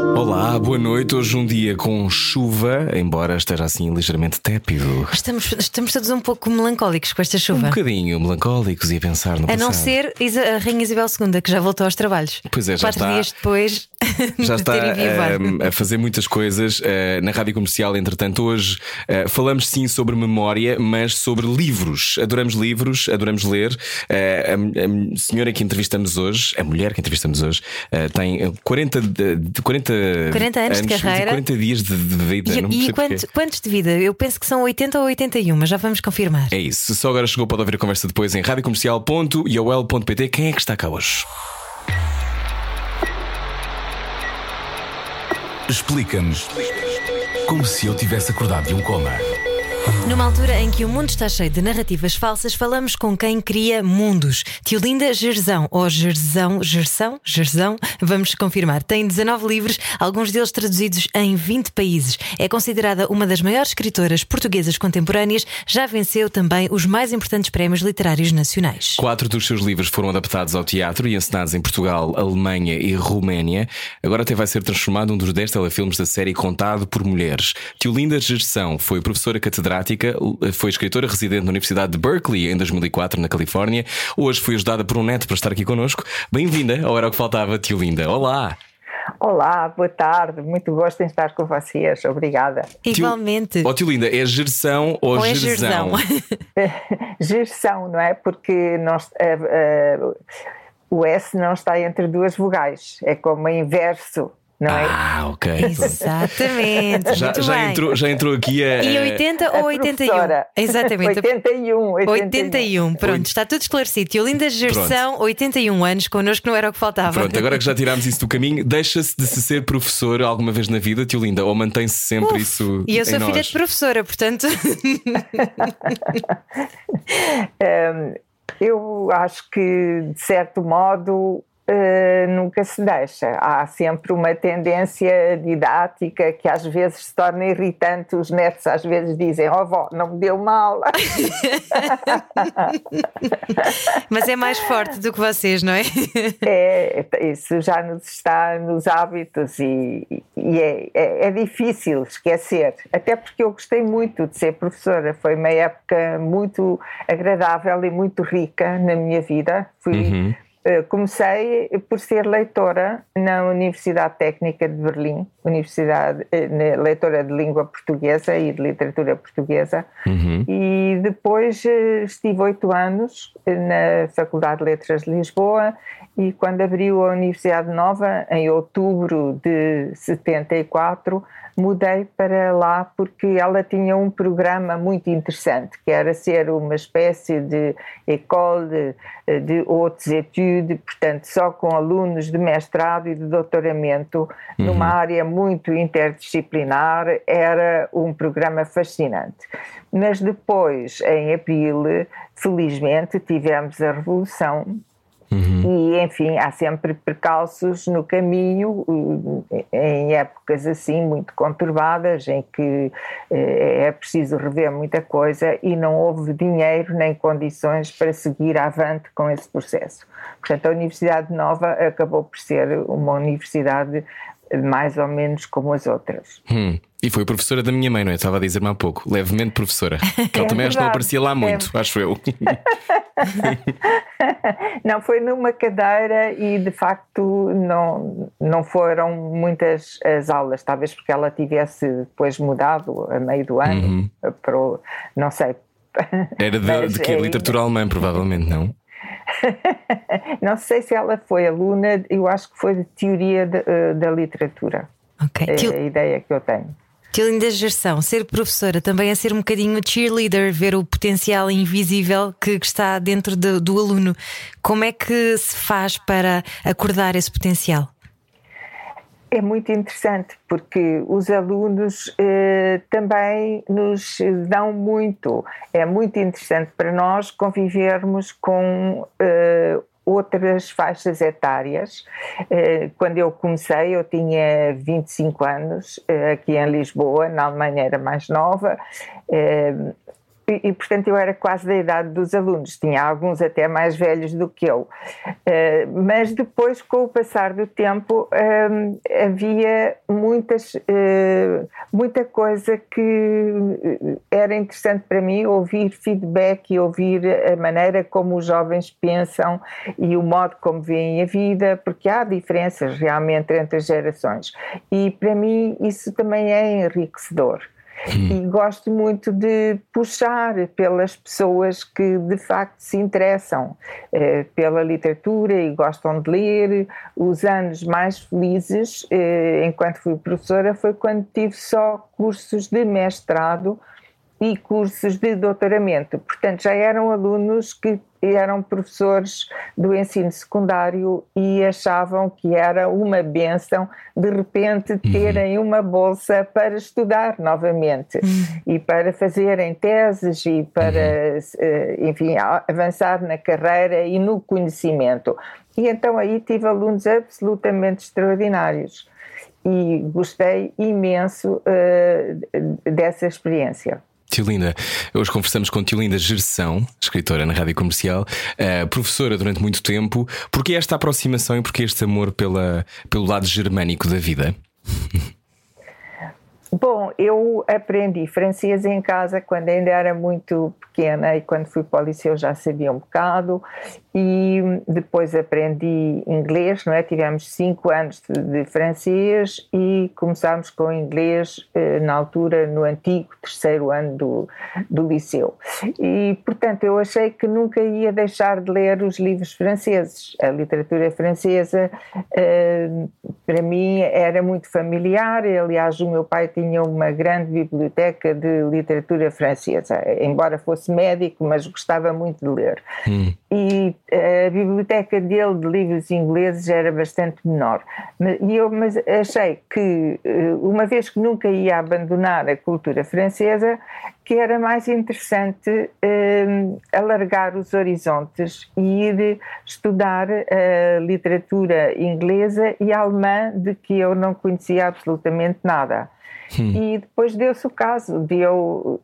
Olá, boa noite. Hoje um dia com chuva, embora esteja assim ligeiramente tépido. Estamos, estamos todos um pouco melancólicos com esta Um chuva. bocadinho melancólicos e a pensar no a não passado. ser Isa- a Rainha Isabel II, que já voltou aos trabalhos. Pois é, já Quatro está- dias depois Já de está enviado. ehm, a fazer muitas coisas eh, na rádio comercial. Entretanto, hoje eh, falamos sim sobre memória, mas sobre livros. Adoramos livros, adoramos ler. Eh, a, a senhora que entrevistamos hoje, a mulher que entrevistamos hoje, tem eh, 40, de, de 40, 40 anos de carreira. 40 dias de, de vida. E, não e sei porquê. quanto- quantos de vida? Eu penso que são 80 ou 81, mas já vamos confirmar. É isso. Se só agora chegou, pode ouvir a conversa depois em radiocomercial.iol.pt. Quem é que está cá hoje? Explica-nos como se eu tivesse acordado de um coma. Numa altura em que o mundo está cheio de narrativas falsas, falamos com quem cria mundos. Tiolinda Gerzão, ou Gerzão, Gersão, Gerzão, vamos confirmar. Tem 19 livros, alguns deles traduzidos em 20 países. É considerada uma das maiores escritoras portuguesas contemporâneas, já venceu também os mais importantes prémios literários nacionais. Quatro dos seus livros foram adaptados ao teatro e encenados em Portugal, Alemanha e Roménia. Agora até vai ser transformado num dos 10 telefilmes da série Contado por Mulheres. Tiolinda Gerson foi professora catedrática, foi escritora residente na Universidade de Berkeley em 2004, na Califórnia. Hoje foi ajudada por um neto para estar aqui connosco. Bem-vinda ao Era o que Faltava, Tiolinda. Olá! Olá, boa tarde, muito gosto em estar com vocês, obrigada. Igualmente. Ó Tiolinda, é Gerson ou, Ou é Gerzão? Gerzão? Gestão, não é? Porque nós, eh, eh, o S não está entre duas vogais, é como inverso, não é? Ah, ok. Exatamente. Já, já bem. entrou, já entrou aqui a. E a- 80 A ou 81? professora. Exatamente. 81, 81. 81, pronto, está tudo esclarecido. Tiolinda Gerson, 81 anos, connosco não era o que faltava. Pronto, agora que já tirámos isso do caminho, deixa-se de se ser professor alguma vez na vida, tio Linda, ou mantém-se sempre Uf, isso. E eu em sou filha nós? de professora, portanto. Hum, eu acho que, de certo modo, eh, nunca se deixa. Há sempre uma tendência didática que às vezes se torna irritante. Os netos às vezes dizem: Oh, vó, não me deu mal. Mas é mais forte do que vocês, não é? É, isso já nos está nos hábitos e, e é, é, é difícil esquecer. Até porque eu gostei muito de ser professora. Foi uma época muito agradável e muito rica na minha vida. Fui, Uhum. Eh, Comecei por ser leitora na Universidade Técnica de Berlim, Universidade, eh, leitora de língua portuguesa e de literatura portuguesa, Uhum. e depois eh, estive oito anos na Faculdade de Letras de Lisboa e quando abriu a Universidade Nova, em outubro de 74, mudei para lá porque ela tinha um programa muito interessante, que era ser uma espécie de école de, de hautes études, portanto, só com alunos de mestrado e de doutoramento, numa área muito interdisciplinar, era um programa fascinante. Mas depois, em abril, felizmente, tivemos a Revolução e, enfim, há sempre percalços no caminho, eh, em épocas assim muito conturbadas, em que eh, é preciso rever muita coisa e não houve dinheiro nem condições para seguir avante com esse processo. Portanto, a Universidade Nova acabou por ser uma universidade mais ou menos como as outras. Hum. E foi professora da minha mãe, não é? Estava a dizer-me há pouco, levemente professora. Que ela É também acho que não aparecia lá muito, É. acho eu. Não, foi numa cadeira e de facto não, não foram muitas as aulas, talvez porque ela tivesse depois mudado a meio do ano para o, não sei. Era de, de que? eh, Literatura alemã, provavelmente, não? Não sei se ela foi aluna, eu acho que foi de teoria de, eh, da literatura. Ok. É a ideia que eu tenho. Tiolinda Gerson, ser professora também é ser um bocadinho cheerleader, ver o potencial invisível que, que está dentro do, do aluno. Como é que se faz para acordar esse potencial? é muito interessante porque os alunos eh, também nos dão muito. É muito interessante para nós convivermos com eh, outras faixas etárias. Eh, quando eu comecei, eu tinha 25 anos eh, aqui em Lisboa, na Alemanha era mais nova. Eh, e, e, portanto eu era quase da idade dos alunos, tinha alguns até mais velhos do que eu. Uh, mas depois, com o passar do tempo, uh, havia muitas, uh, muita coisa que era interessante para mim ouvir feedback e ouvir a maneira como os jovens pensam e o modo como veem a vida, porque há diferenças realmente entre as gerações. E para mim isso também é enriquecedor. E gosto muito de puxar pelas pessoas que de facto se interessam eh, pela literatura e gostam de ler. Os anos mais felizes, eh, enquanto fui professora, foi quando tive só cursos de mestrado e cursos de doutoramento. Portanto, já eram alunos que eram professores do ensino secundário e achavam que era uma benção de repente uhum. terem uhum. uma bolsa para estudar novamente uhum. e para fazerem teses e para, uhum. enfim, avançar na carreira e no conhecimento. E então aí tive alunos absolutamente extraordinários e gostei imenso uh, dessa experiência. Tiolinda, hoje conversamos com Tiolinda Gerção, escritora na rádio comercial, uh, professora durante muito tempo. Porquê esta aproximação e porquê este amor pela, pelo lado germânico da vida? Bom, eu aprendi francês em casa quando ainda era muito pequena e quando fui para o liceu já sabia um bocado e depois aprendi inglês, não é? Tivemos cinco anos de, de francês e começámos com inglês eh, na altura no antigo terceiro ano do, do liceu. E, portanto, eu achei que nunca ia deixar de ler os livros franceses. A literatura francesa, eh, para mim, era muito familiar. Aliás, o meu pai tinha uma grande biblioteca de literatura francesa, embora fosse médico, mas gostava muito de ler. Hum. E a biblioteca dele de livros ingleses era bastante menor. E eu mas achei que, eh, uma vez que nunca ia abandonar a cultura francesa, que era mais interessante um, alargar os horizontes e ir estudar a literatura inglesa e alemã, de que eu não conhecia absolutamente nada. Hum. E depois deu-se o caso de eu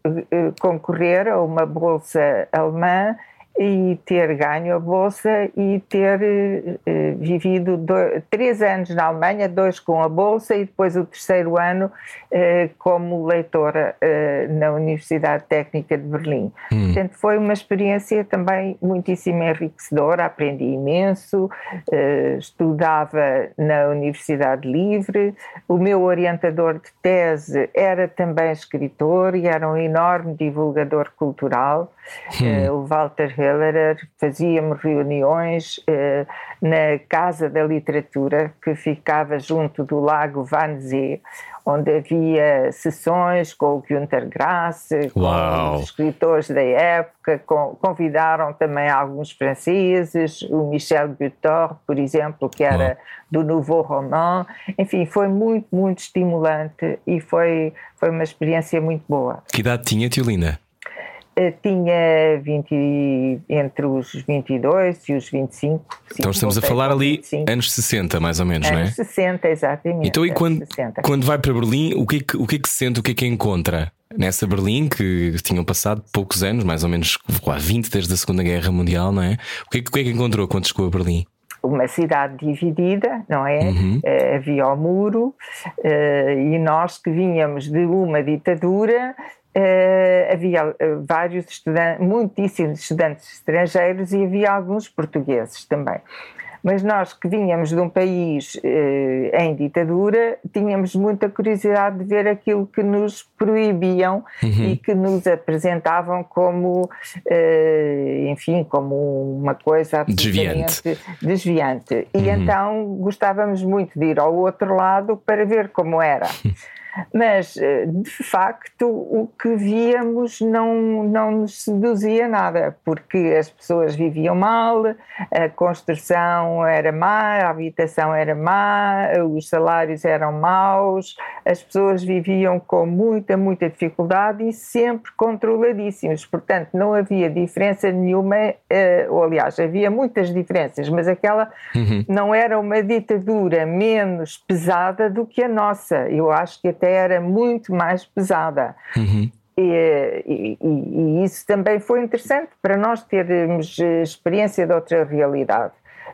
concorrer a uma bolsa alemã e ter ganho a bolsa e ter eh, vivido dois, três anos na Alemanha, dois com a bolsa e depois o terceiro ano eh, como leitora eh, na Universidade Técnica de Berlim. Hum. Portanto, foi uma experiência também muitíssimo enriquecedora, aprendi imenso, eh, estudava na Universidade Livre, o meu orientador de tese era também escritor e era um enorme divulgador cultural. Hum. Uh, o Walter Hellerer, fazíamos reuniões uh, na Casa da Literatura, que ficava junto do Lago Wannsee, onde havia sessões com o Günter Grass, com os escritores da época, com, convidaram também alguns franceses, o Michel Butor, por exemplo, que era Uau. do Nouveau Roman. Enfim, foi muito, muito estimulante e foi, foi uma experiência muito boa. Que idade tinha, Tiolina? Eh, tinha 20, entre os 22 e os 25. Então estamos a falar ali 25. anos 60, mais ou menos, anos não é? Anos 60, exatamente. Então, e quando, quando vai para Berlim, o que, é que, o que é que se sente, o que é que encontra? Nessa Berlim, que tinham passado poucos anos, mais ou menos quase 20 desde a Segunda Guerra Mundial, não é? O que é, o que, é que encontrou quando chegou a Berlim? Uma cidade dividida, não é? Uhum. Uh, havia o muro uh, e nós que vínhamos de uma ditadura Uh, havia vários estudantes, muitíssimos estudantes estrangeiros e havia alguns portugueses também. Mas nós que vínhamos de um país uh, em ditadura, tínhamos muita curiosidade de ver aquilo que nos proibiam uhum. e que nos apresentavam como, enfim, como uma coisa desviante. desviante. E uhum. então gostávamos muito de ir ao outro lado para ver como era. Mas, eh, de facto, o que víamos não, não nos seduzia nada, porque as pessoas viviam mal, a construção era má, a habitação era má, os salários eram maus, as pessoas viviam com muita, muita dificuldade e sempre controladíssimos. Portanto, não havia diferença nenhuma, eh, ou aliás, havia muitas diferenças, mas aquela uhum. não era uma ditadura menos pesada do que a nossa. Eu acho que até era muito mais pesada. Uhum. E, e, e, isso também foi interessante para nós termos experiência de outra realidade.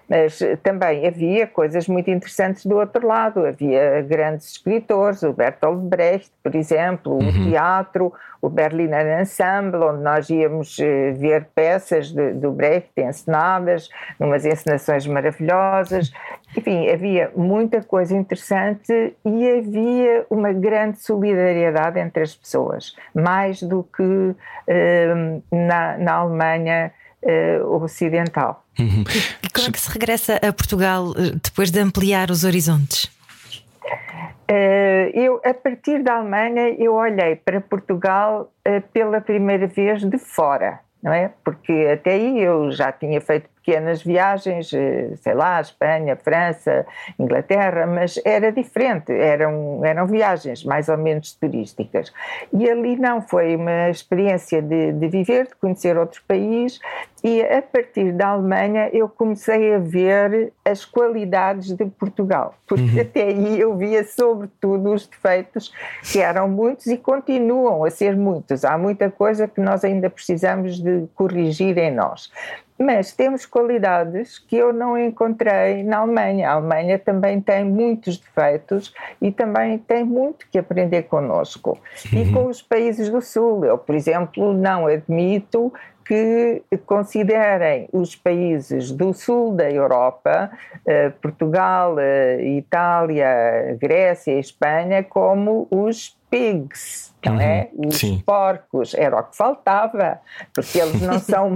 Mas também havia coisas muito interessantes do outro lado. Havia grandes escritores, o Bertolt Brecht, por exemplo, uhum. o teatro, o Berliner Ensemble, onde nós íamos eh, ver peças de, do Brecht encenadas, numas encenações maravilhosas. Enfim, havia muita coisa interessante e havia uma grande solidariedade entre as pessoas, mais do que eh, na, na Alemanha uh, ocidental. Uhum. E como é que se regressa a Portugal eh, depois de ampliar os horizontes? Uh, eu, a partir da Alemanha, eu olhei para Portugal uh, pela primeira vez de fora, não é? Porque até aí eu já tinha feito pequenas viagens, sei lá, Espanha, França, Inglaterra, mas era diferente, eram, eram viagens mais ou menos turísticas. E ali não, foi uma experiência de, de viver, de conhecer outro país, e a partir da Alemanha eu comecei a ver as qualidades de Portugal, porque uhum. até aí eu via sobretudo os defeitos, que eram muitos e continuam a ser muitos. Há muita coisa que nós ainda precisamos de corrigir em nós. Mas temos qualidades que eu não encontrei na Alemanha. A Alemanha também tem muitos defeitos e também tem muito que aprender conosco. Uhum. E com os países do Sul. Eu, por exemplo, não admito que considerem os países do sul da Europa, eh, Portugal, eh, Itália, Grécia Espanha, como os pigs, não uhum, é? Os sim. porcos, era o que faltava, porque eles não são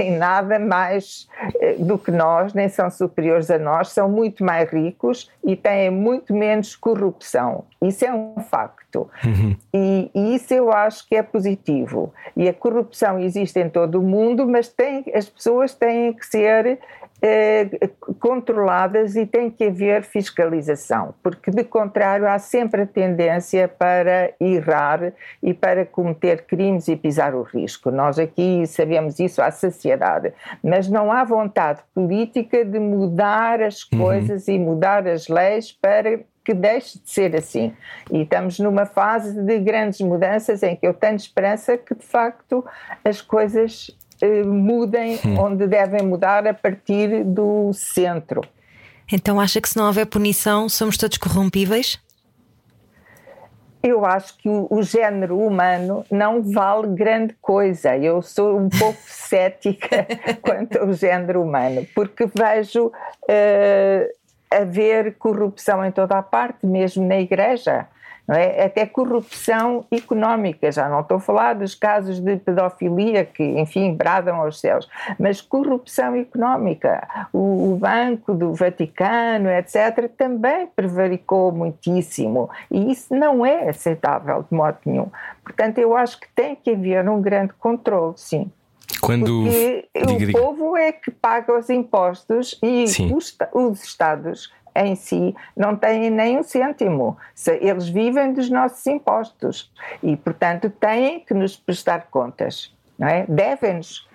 em nada mais eh, do que nós, nem são superiores a nós, são muito mais ricos e têm muito menos corrupção. Isso é um facto. Uhum. E, e, isso eu acho que é positivo. E a corrupção existe em todo o mundo, mas tem, as pessoas têm que ser eh, controladas e tem que haver fiscalização, porque de contrário há sempre a tendência para errar e para cometer crimes e pisar o risco. Nós aqui sabemos isso à saciedade, mas não há vontade política de mudar as uhum. coisas uhum. e mudar as leis para que deixe de ser assim. E estamos numa fase de grandes mudanças em que eu tenho esperança que, de facto, as coisas mudem hum. onde devem mudar a partir do centro. Então acha que se não houver punição somos todos corrompíveis? Eu acho que o, o género humano não vale grande coisa. Eu sou um pouco cética quanto ao género humano, porque vejo uh, haver corrupção em toda a parte, mesmo na igreja é? até corrupção económica, já não estou a falar dos casos de pedofilia que, enfim, bradam aos céus, mas corrupção económica. O, o Banco do Vaticano, etc., também prevaricou muitíssimo e isso não é aceitável de modo nenhum. Portanto, eu acho que tem que haver um grande controle, sim. Quando... Porque diga, o diga. povo é que paga os impostos e os, os Estados em si não têm nem um cêntimo. Eles vivem dos nossos impostos e, portanto, têm que nos prestar contas, não é? Devem-nos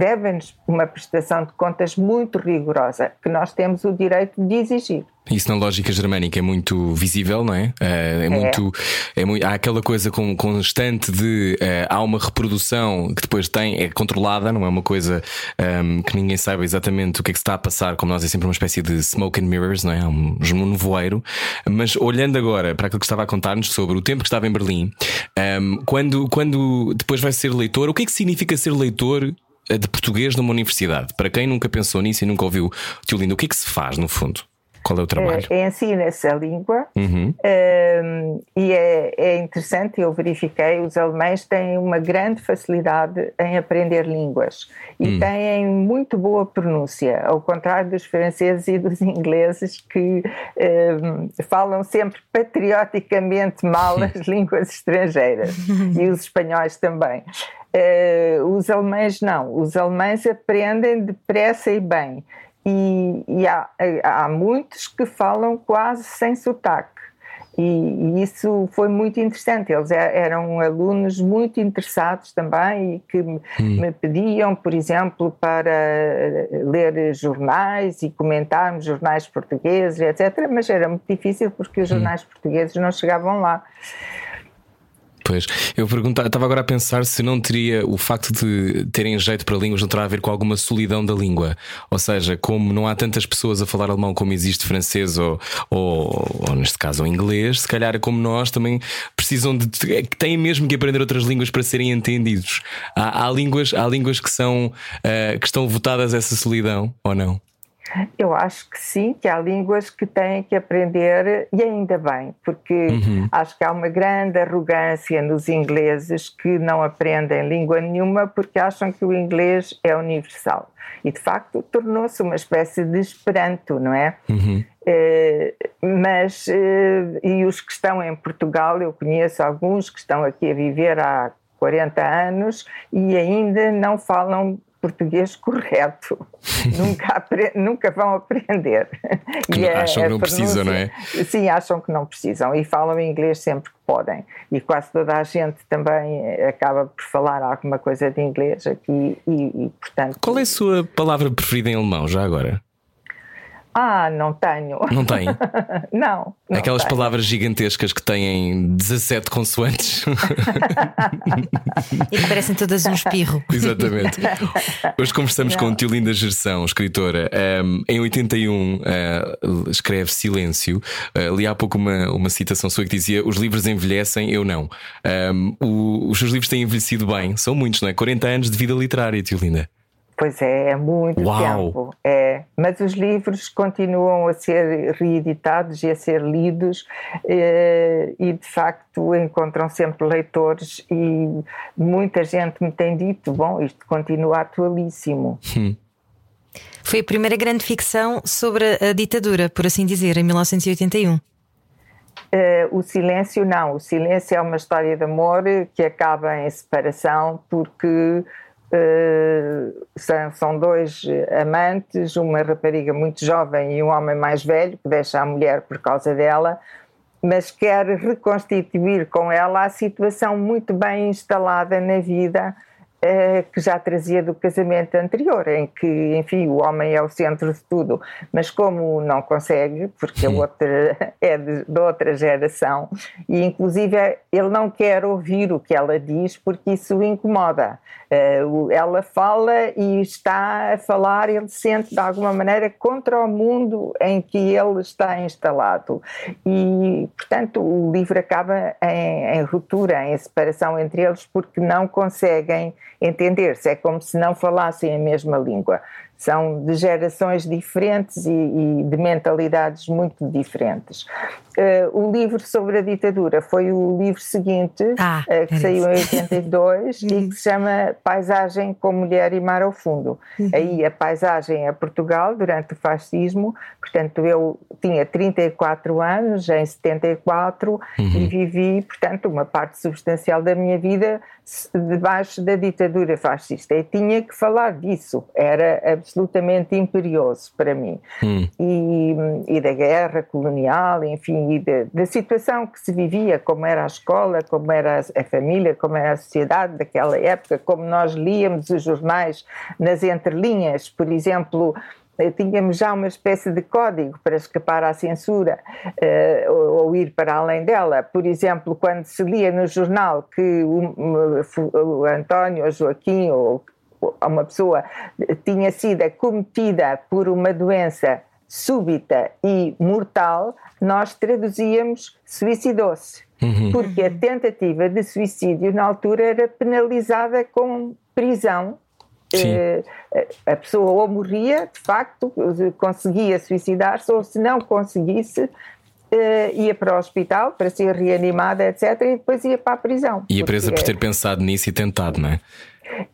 devem-nos uma prestação de contas muito rigorosa, que nós temos o direito de exigir. Isso na lógica germânica é muito visível, não é? Eh, é, é. muito, é muito. Há aquela coisa com, constante de uh, há uma reprodução que depois tem, é controlada, não é uma coisa um, ehm, que ninguém saiba exatamente o que é que se está a passar, como nós é sempre uma espécie de smoke and mirrors, não é? Um, um nevoeiro. Mas olhando agora para aquilo que estava a contar-nos sobre o tempo que estava em Berlim, um, ehm, quando, quando depois vai ser leitor, o que é que significa ser leitor de português numa universidade? Para quem nunca pensou nisso e nunca ouviu Tio Lindo, o que é que se faz no fundo? Qual é o trabalho? Uh, Ensina-se a língua uhum. uh, e é, é, interessante, eu verifiquei, os alemães têm uma grande facilidade em aprender línguas e hum. têm muito boa pronúncia, ao contrário dos franceses e dos ingleses que uh, falam sempre patrioticamente mal as línguas estrangeiras e os espanhóis também. Uh, os alemães não, os alemães aprendem depressa e bem. E, e há, há, muitos que falam quase sem sotaque. E, e, isso foi muito interessante. Eles é, eram alunos muito interessados também e que hum. me pediam, por exemplo, para ler jornais e comentarmos jornais portugueses, etc. Mas era muito difícil porque os hum. jornais hum. portugueses não chegavam lá. Pois, eu perguntava, estava agora a pensar se não teria o facto de terem jeito para línguas não terá a ver com alguma solidão da língua. Ou seja, como não há tantas pessoas a falar alemão como existe francês ou, ou, ou neste caso, ou inglês, se calhar como nós também precisam de. têm mesmo que aprender outras línguas para serem entendidos. Há, há línguas, há línguas que são uh, que estão votadas a essa solidão, ou não? Eu acho que sim, que há línguas que têm que aprender, e ainda bem, porque uhum. acho que há uma grande arrogância nos ingleses que não aprendem língua nenhuma porque acham que o inglês é universal. E de facto tornou-se uma espécie de esperanto, não é? Uhum. Uh, mas, uh, e os que estão em Portugal, eu conheço alguns que estão aqui a viver há 40 anos e ainda não falam português correto. nunca, nunca vão aprender. Que é, acham que não precisam, não é? Sim, acham que não precisam e falam inglês sempre que podem. E quase toda a gente também acaba por falar alguma coisa de inglês aqui e, e portanto. Qual é a sua palavra preferida em alemão, já agora? Ah, não tenho. Não tem? não, não. Aquelas tenho. palavras gigantescas que têm 17 consoantes. e que parecem todas um espirro. Exatamente. Hoje conversamos não. com Tiolinda Gerção, escritora. Um, em 81 uh, eh, escreve Silêncio. Uh, li há pouco uma, uma citação sua que dizia: Os livros envelhecem, eu não. Um, o, os seus livros têm envelhecido bem. São muitos, não é? 40 anos de vida literária, Tiolinda. Pois é, é muito Uau. tempo. É. Mas os livros continuam a ser reeditados e a ser lidos eh, e de facto encontram sempre leitores e muita gente me tem dito, bom, isto continua atualíssimo. Hum. Foi a primeira grande ficção sobre a ditadura, por assim dizer, em 1981. Uh, eh, o silêncio não, o silêncio é uma história de amor que acaba em separação porque Uh, são, são, dois amantes, uma rapariga muito jovem e um homem mais velho, que deixa a mulher por causa dela, mas quer reconstituir com ela a situação muito bem instalada na vida eh, que já trazia do casamento anterior, em que, enfim, o homem é o centro de tudo, mas como não consegue, porque a outra é de, de, outra geração, e inclusive ele não quer ouvir o que ela diz porque isso o incomoda. Uh, ela fala e está a falar, ele sente de alguma maneira contra o mundo em que ele está instalado. E, portanto, o livro acaba em, em ruptura, em separação entre eles, porque não conseguem entender-se, é como se não falassem a mesma língua. São de gerações diferentes e, e de mentalidades muito diferentes. Uh, o livro sobre a ditadura foi o livro seguinte, ah, uh, que saiu em 82 e que se chama Paisagem com Mulher e Mar ao Fundo. Uhum. Aí a paisagem é Portugal durante o fascismo, portanto eu tinha 34 anos em 74 uhum. e vivi, portanto, uma parte substancial da minha vida debaixo da ditadura fascista e tinha que falar disso. Era absolutamente imperioso para mim. Hum. E, e, da guerra colonial, enfim, e da, da, situação que se vivia, como era a escola, como era a, a família, como era a sociedade daquela época, como nós líamos os jornais nas entrelinhas, por exemplo tínhamos já uma espécie de código para escapar à censura uh, ou, ou, ir para além dela. Por exemplo, quando se lia no jornal que o, o António ou Joaquim ou uma pessoa tinha sido acometida por uma doença súbita e mortal, nós traduzíamos suicidou-se. Uhum. Porque a tentativa de suicídio na altura era penalizada com prisão Uh, a pessoa ou morria, de facto, conseguia suicidar-se, ou se não conseguisse, Uh, ia para o hospital para ser reanimada, etc., e depois ia para a prisão. Ia presa por ter pensado nisso e tentado, não é?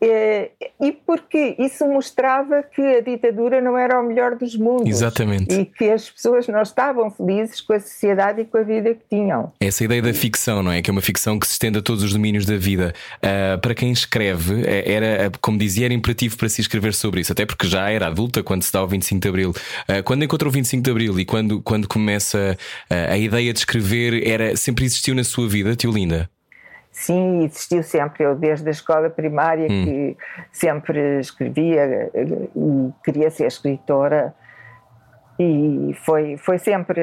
Eh, e porque isso mostrava que a ditadura não era o melhor dos mundos. Exatamente. E que as pessoas não estavam felizes com a sociedade e com a vida que tinham. Essa ideia da ficção, não é? Que é uma ficção que se estende a todos os domínios da vida. Uh, para quem escreve, é, era, como dizia, era imperativo para se escrever sobre isso, até porque já era adulta quando se dá o 25 de Abril. Uh, quando encontrou o 25 de Abril e quando, quando começa uh, a ideia de escrever, era sempre existiu na sua vida, tio Linda? Sim, existiu sempre. Eu, desde a escola primária, hum. que sempre escrevia e queria ser escritora, e foi, foi sempre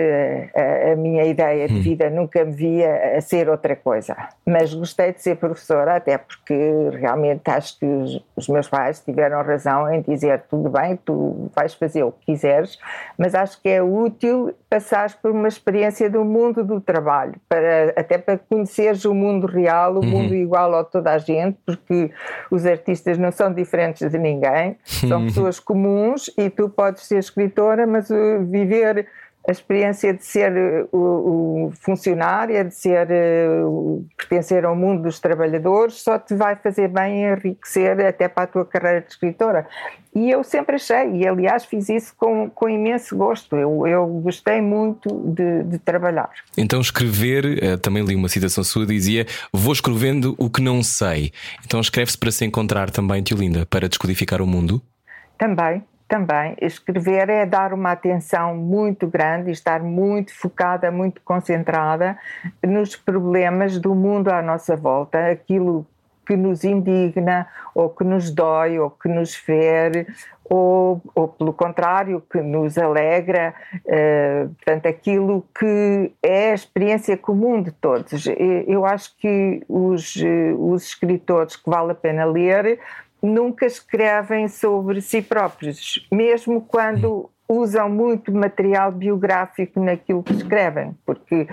a, a, minha ideia de hum. vida, nunca me via a ser outra coisa. Mas gostei de ser professora, até porque realmente acho que os, os, meus pais tiveram razão em dizer: tudo bem, tu vais fazer o que quiseres, mas acho que é útil passares por uma experiência do mundo do trabalho, para, até para conheceres o mundo real, o uhum. mundo igual a toda a gente, porque os artistas não são diferentes de ninguém, são uhum. pessoas comuns e tu podes ser escritora, mas viver a experiência de ser uh, o, o funcionária, de ser uh, pertencer ao mundo dos trabalhadores, só te vai fazer bem enriquecer até para a tua carreira de escritora. E eu sempre achei, e aliás fiz isso com, com imenso gosto, eu, eu gostei muito de, de trabalhar. Então, escrever, uh, também li uma citação sua, dizia: Vou escrevendo o que não sei. Então, escreve-se para se encontrar também, Tio Linda, para descodificar o mundo? Também, também escrever é dar uma atenção muito grande e estar muito focada, muito concentrada nos problemas do mundo à nossa volta, aquilo que nos indigna, ou que nos dói, ou que nos fere, ou, ou pelo contrário, que nos alegra, uh, portanto, aquilo que é a experiência comum de todos. Eu acho que os, eh, os escritores que vale a pena ler nunca escrevem sobre si próprios, mesmo quando usam muito material biográfico naquilo que escrevem, porque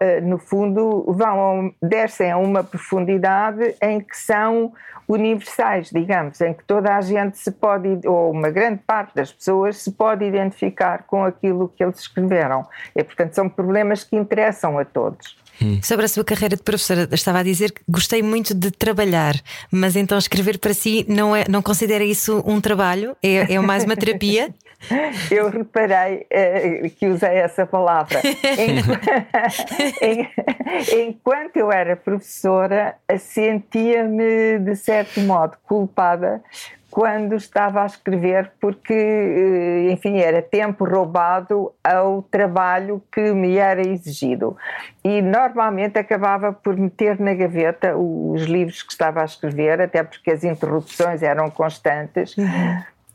eh, no fundo vão descem a uma profundidade em que são universais, digamos, em que toda a gente se pode, ou uma grande parte das pessoas se pode identificar com aquilo que eles escreveram. E portanto são problemas que interessam a todos. Hum. Sobre a sua carreira de professora, estava a dizer que gostei muito de trabalhar, mas então escrever para si não, é, não considera isso um trabalho? É, é mais uma terapia? Eu reparei uh, que usei essa palavra. Enquanto eu era professora, sentia-me, de certo modo, culpada quando estava a escrever, porque, eh, enfim, era tempo roubado ao trabalho que me era exigido. E normalmente acabava por meter na gaveta os livros que estava a escrever, até porque as interrupções eram constantes.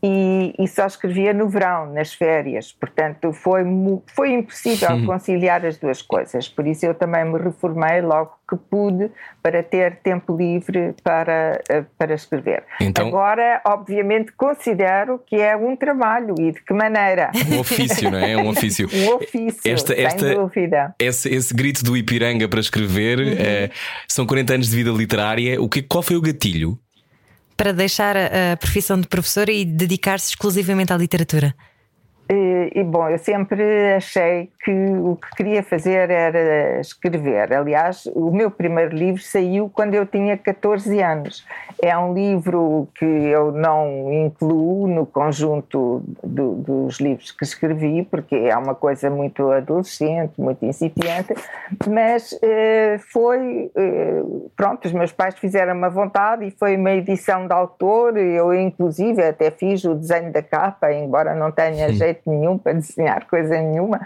E, e, só escrevia no verão, nas férias. Portanto, foi, foi impossível Sim. conciliar as duas coisas. Por isso, eu também me reformei logo que pude para ter tempo livre para, eh, para escrever. Então, Agora, obviamente, considero que é um trabalho e de que maneira. Um ofício, não é? É um ofício. um ofício, esta, sem esta, dúvida. Esse, esse, grito do Ipiranga para escrever uhum. é, são 40 anos de vida literária. O que, qual foi o gatilho? Para deixar a, profissão de professora e dedicar-se exclusivamente à literatura? E, e, bom, eu sempre achei que o que queria fazer era escrever. Aliás, o meu primeiro livro saiu quando eu tinha 14 anos. É um livro que eu não incluo no conjunto do, dos livros que escrevi, porque é uma coisa muito adolescente, muito incipiente, mas eh, foi. Eh, pronto, os meus pais fizeram uma vontade e foi uma edição de autor. Eu, inclusive, até fiz o desenho da capa, embora não tenha Sim. jeito jeito nenhum para desenhar coisa nenhuma,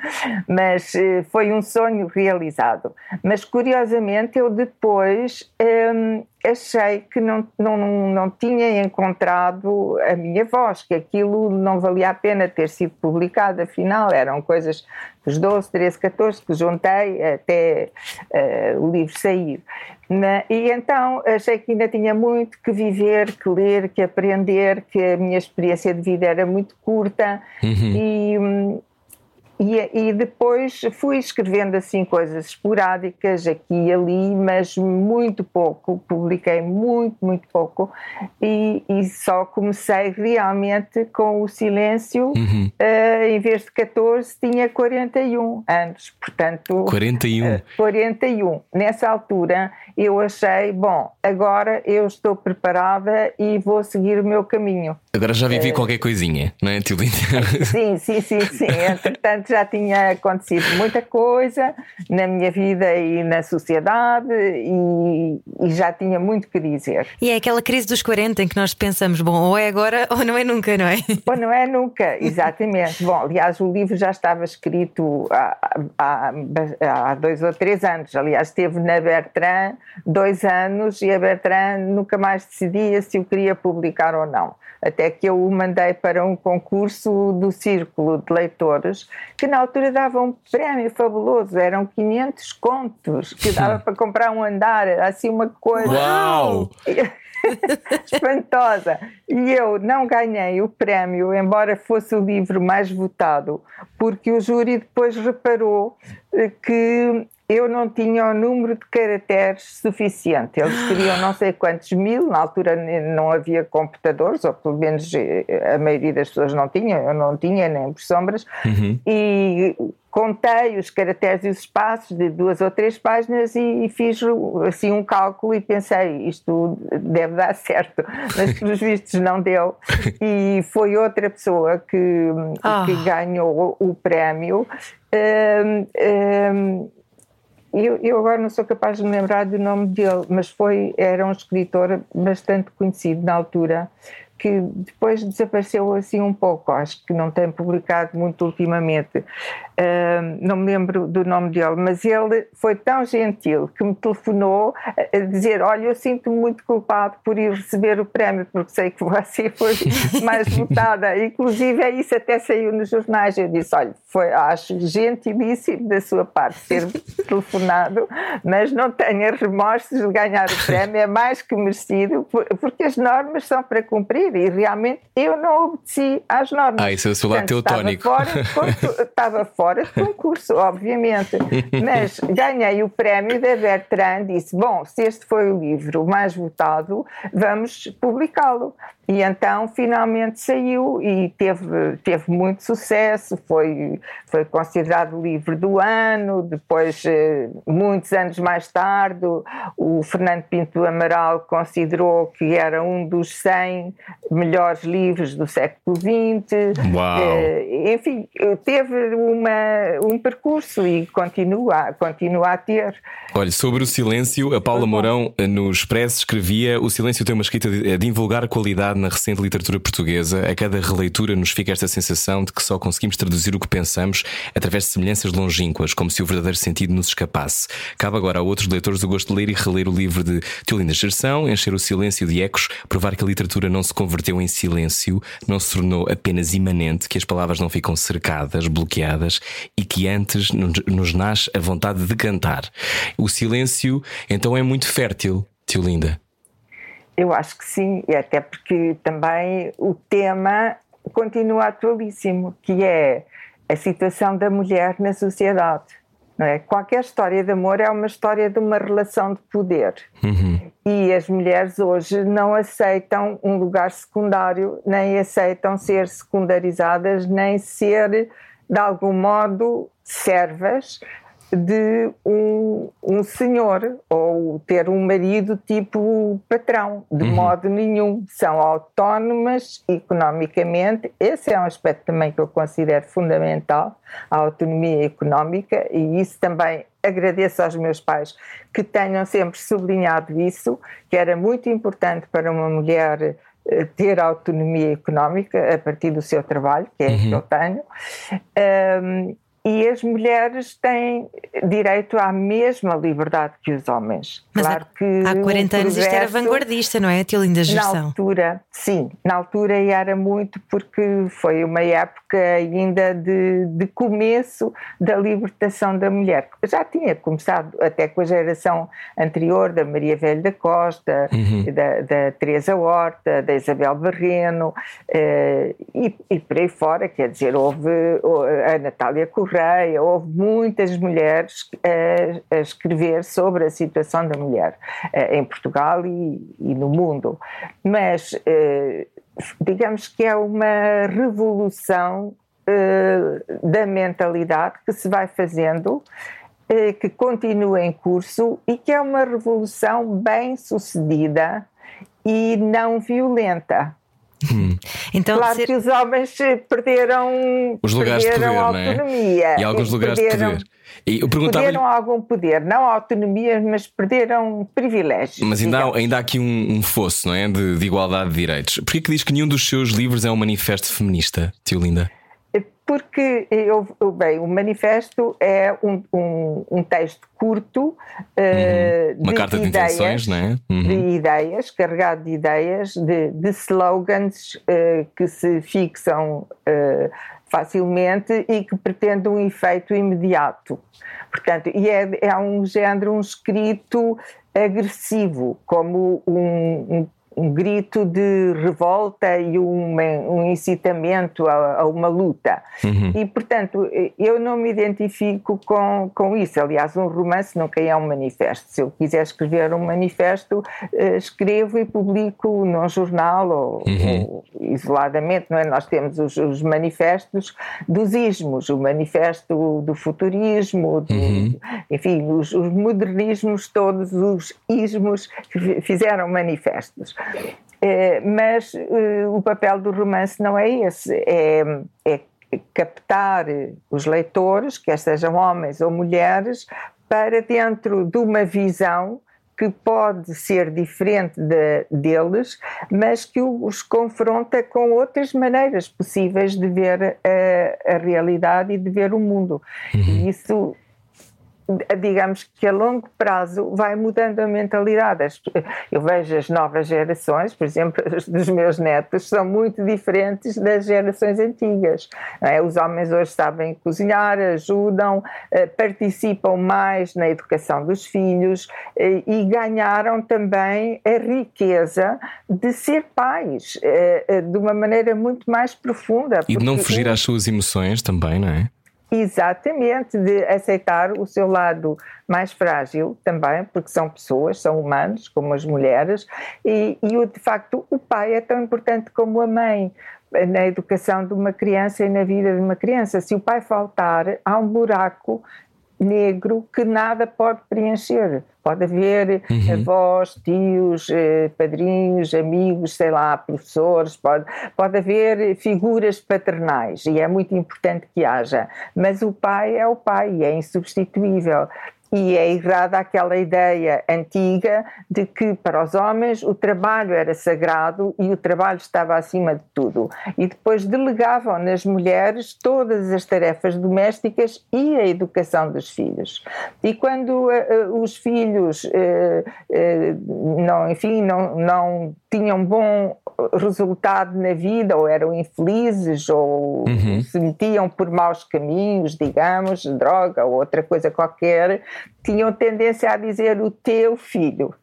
mas eh, foi um sonho realizado. Mas curiosamente eu depois hum, achei que não, não, não tinha encontrado a minha voz, que aquilo não valia a pena ter sido publicado, afinal eram coisas dos 12, 13, 14 que juntei até uh, o livro sair. Na, e então achei que ainda tinha muito que viver, que ler, que aprender, que a minha experiência de vida era muito curta uhum. e, e, e, depois fui escrevendo assim coisas esporádicas aqui e ali, mas muito pouco, publiquei muito, muito pouco, e, e só comecei realmente com o silêncio, uhum. uh, em vez de 14, tinha 41 anos, portanto. 41. Uh, 41. Nessa altura eu achei, bom, agora eu estou preparada e vou seguir o meu caminho. Agora já vivi uh, qualquer coisinha, não é, Tio Sim, sim, sim, sim. Entretanto, já tinha acontecido muita coisa na minha vida e na sociedade e, e, já tinha muito que dizer. E é aquela crise dos 40 em que nós pensamos, bom, ou é agora ou não é nunca, não é? Ou não é nunca, exatamente. bom, aliás, o livro já estava escrito há, há, há dois ou três anos. Aliás, esteve na Bertrand dois anos e a Bertrand nunca mais decidia se o queria publicar ou não até que eu o mandei para um concurso do Círculo de Leitores, que na altura dava um prémio fabuloso, eram 500 contos, que dava para comprar um andar, assim uma coisa. Uau! espantosa. E eu não ganhei o prémio, embora fosse o livro mais votado, porque o júri depois reparou que eu não tinha o número de caracteres suficiente. Eles queriam não sei quantos mil, na altura não havia computadores, ou pelo menos eh, a maioria das pessoas não tinha, eu não tinha, nem por sombras, uhum. e contei os caracteres e os espaços de duas ou três páginas e, fiz assim um cálculo e pensei isto deve dar certo, mas pelos vistos não deu e foi outra pessoa que, oh. que ganhou o prémio. Um, um, eu, eu, agora não sou capaz de me lembrar do nome dele, mas foi, era um escritor bastante conhecido na altura, que depois desapareceu assim um pouco, acho que não tem publicado muito ultimamente, uh, não me lembro do nome dele, mas ele foi tão gentil que me telefonou a dizer: Olha, eu sinto-me muito culpado por ir receber o prémio, porque sei que você foi mais votada, inclusive é isso até saiu nos jornais. Eu disse: Olha, foi, acho gentilíssimo da sua parte ter telefonado, mas não tenha remorsos de ganhar o prémio, é mais que merecido, porque as normas são para cumprir e realmente eu não obedeci às normas. Ah, isso é o seu lado. Estava fora, estava fora de concurso, obviamente, mas ganhei o prémio da Bertrand disse, bom, se este foi o livro mais votado, vamos publicá-lo. E então finalmente saiu e teve, teve muito sucesso, foi, foi considerado o livro do ano, depois, eh, muitos anos mais tarde, o Fernando Pinto do Amaral considerou que era um dos 100 melhores livros do século XX. Uau. Eh, enfim, teve uma, um percurso e continua, continua a ter. Olha, sobre o silêncio, a Paula Mourão eh, no Expresso escrevia: O silêncio tem uma escrita de, de invulgar qualidade na recente literatura portuguesa. A cada releitura nos fica esta sensação de que só conseguimos traduzir o que pensamos através de semelhanças longínquas, como se o verdadeiro sentido nos escapasse. Cabe agora a outros leitores o gosto de ler e reler o livro de Teolinda Gerção, encher o silêncio de ecos, provar que a literatura não se converteu em silêncio, não se tornou apenas imanente, que as palavras não ficam cercadas, bloqueadas e que antes nos nasce a vontade de cantar. O silêncio então é muito fértil, Teolinda. Eu acho que sim, e até porque também o tema continua atualíssimo, que é a situação da mulher na sociedade. É? Qualquer história de amor é uma história de uma relação de poder. Uhum. E as mulheres hoje não aceitam um lugar secundário, nem aceitam ser secundarizadas, nem ser, de algum modo, servas de um, um senhor ou ter um marido tipo patrão, de uhum. modo nenhum. São autónomas economicamente. Esse é um aspecto também que eu considero fundamental, a autonomia económica, e isso também agradeço aos meus pais que tenham sempre sublinhado isso, que era muito importante para uma mulher eh, ter autonomia económica a partir do seu trabalho, que é uhum. que eu tenho. Um, e as mulheres têm direito à mesma liberdade que os homens. Mas claro há, que há 40 anos isto era vanguardista, não é, Tiolinda Gestão? Na altura, sim, na altura era muito porque foi uma época ainda de, de começo da libertação da mulher. Já tinha começado até com a geração anterior da Maria Velho da Costa, uhum. da, da Teresa Horta, da Isabel Barreno eh, e, e por aí fora, quer dizer, houve a Natália Correia Correia, houve muitas mulheres a, a escrever sobre a situação da mulher em Portugal e, e no mundo. Mas digamos que é uma revolução da mentalidade que se vai fazendo que continua em curso e que é uma revolução bem sucedida e não violenta. Hum. Então, claro ser... que os homens perderam, os lugares perderam de poder, é? autonomia. É? E alguns lugares perderam, de poder. E eu perguntava perderam algum poder, não autonomia, mas perderam privilégios. Mas ainda há, ainda há aqui um, um fosso, não é? De, de igualdade de direitos. Por que diz que nenhum dos seus livros é um manifesto feminista, tio Linda? Porque eu, bem, o manifesto é um, um, um texto curto uhum. uh, uma carta de ideias, intenções, né? Uhum. de ideias, carregado de ideias, de, de slogans uh, que se fixam uh, facilmente e que pretendem um efeito imediato. Portanto, e é, é um género, um escrito agressivo, como um, um um grito de revolta e uma, um incitamento a, a uma luta. Uhum. E, portanto, eu não me identifico com, com isso. Aliás, um romance nunca é um manifesto. Se eu quiser escrever um manifesto, eh, escrevo e publico num jornal ou, uhum. ou isoladamente, não é? Nós temos os, os, manifestos dos ismos, o manifesto do futurismo, do, uhum. enfim, os, os modernismos, todos os ismos fizeram manifestos. É, mas uh, o papel do romance não é esse, é, é captar os leitores, quer sejam homens ou mulheres, para dentro de uma visão que pode ser diferente de, deles, mas que os confronta com outras maneiras possíveis de ver a, a realidade e de ver o mundo. Uhum. Isso digamos que a longo prazo vai mudando a mentalidade. Eu vejo as novas gerações, por exemplo, as dos meus netos, são muito diferentes das gerações antigas. É? Os homens hoje sabem cozinhar, ajudam, eh, participam mais na educação dos filhos eh, e ganharam também a riqueza de ser pais eh, de uma maneira muito mais profunda. E de não fugir às suas emoções também, não é? Exatamente, de aceitar o seu lado mais frágil também, porque são pessoas, são humanos, como as mulheres, e, e de facto o pai é tão importante como a mãe na educação de uma criança e na vida de uma criança. Se o pai faltar, há um buraco negro que nada pode preencher. Pode haver uhum. avós, tios, eh, padrinhos, amigos, sei lá, professores, pode, pode haver figuras paternais e é muito importante que haja. Mas o pai é o pai, é insubstituível e é errada aquela ideia antiga de que para os homens o trabalho era sagrado e o trabalho estava acima de tudo. E depois delegavam nas mulheres todas as tarefas domésticas e a educação dos filhos. E quando uh, os filhos, uh, uh, não, enfim, não, não tinham bom resultado na vida, ou eram infelizes, ou uhum. se metiam por maus caminhos, digamos, droga ou outra coisa qualquer, tinham tendência a dizer o teu filho.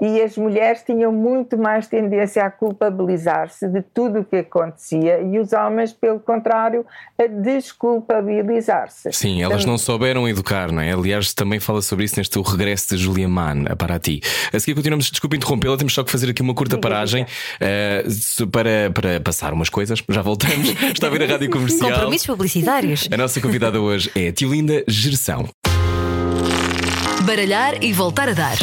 E as mulheres tinham muito mais tendência a culpabilizar-se de tudo o que acontecia e os homens, pelo contrário, a desculpabilizar-se. Sim, elas então, não souberam educar, não é? Aliás, também fala sobre isso neste O Regresso de Julia Mann a Paraty. A seguir continuamos, desculpe interrompê-la, temos só que fazer aqui uma curta paragem uh, para, para passar umas coisas. Já voltamos. Está a ver a rádio comercial. Compromissos publicitários. A nossa convidada hoje é Tiolinda Gerção. Baralhar e voltar a dar.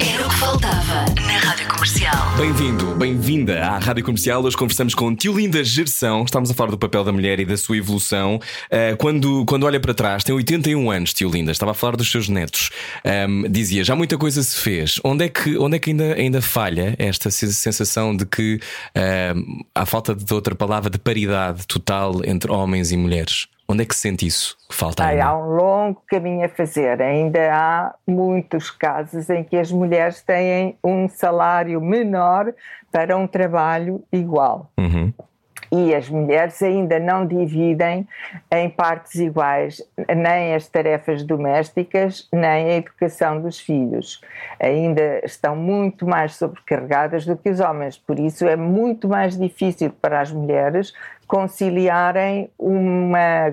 Era o que faltava na Rádio Comercial. Bem-vindo, bem-vinda à Rádio Comercial. Hoje conversamos com Tiolinda Gerção. Estamos a falar do papel da mulher e da sua evolução. Uh, quando, quando olha para trás, tem 81 anos, Tiolinda. Estava a falar dos seus netos. Um, dizia, já muita coisa se fez. Onde é que, onde é que ainda, ainda falha esta sensação de que uh, há falta de outra palavra de paridade total entre homens e mulheres? Onde é que se sente isso? Que falta Ai, há um longo caminho a fazer. Ainda há muitos casos em que as mulheres têm um salário menor para um trabalho igual. Uhum e as mulheres ainda não dividem em partes iguais nem as tarefas domésticas, nem a educação dos filhos. Ainda estão muito mais sobrecarregadas do que os homens, por isso é muito mais difícil para as mulheres conciliarem uma,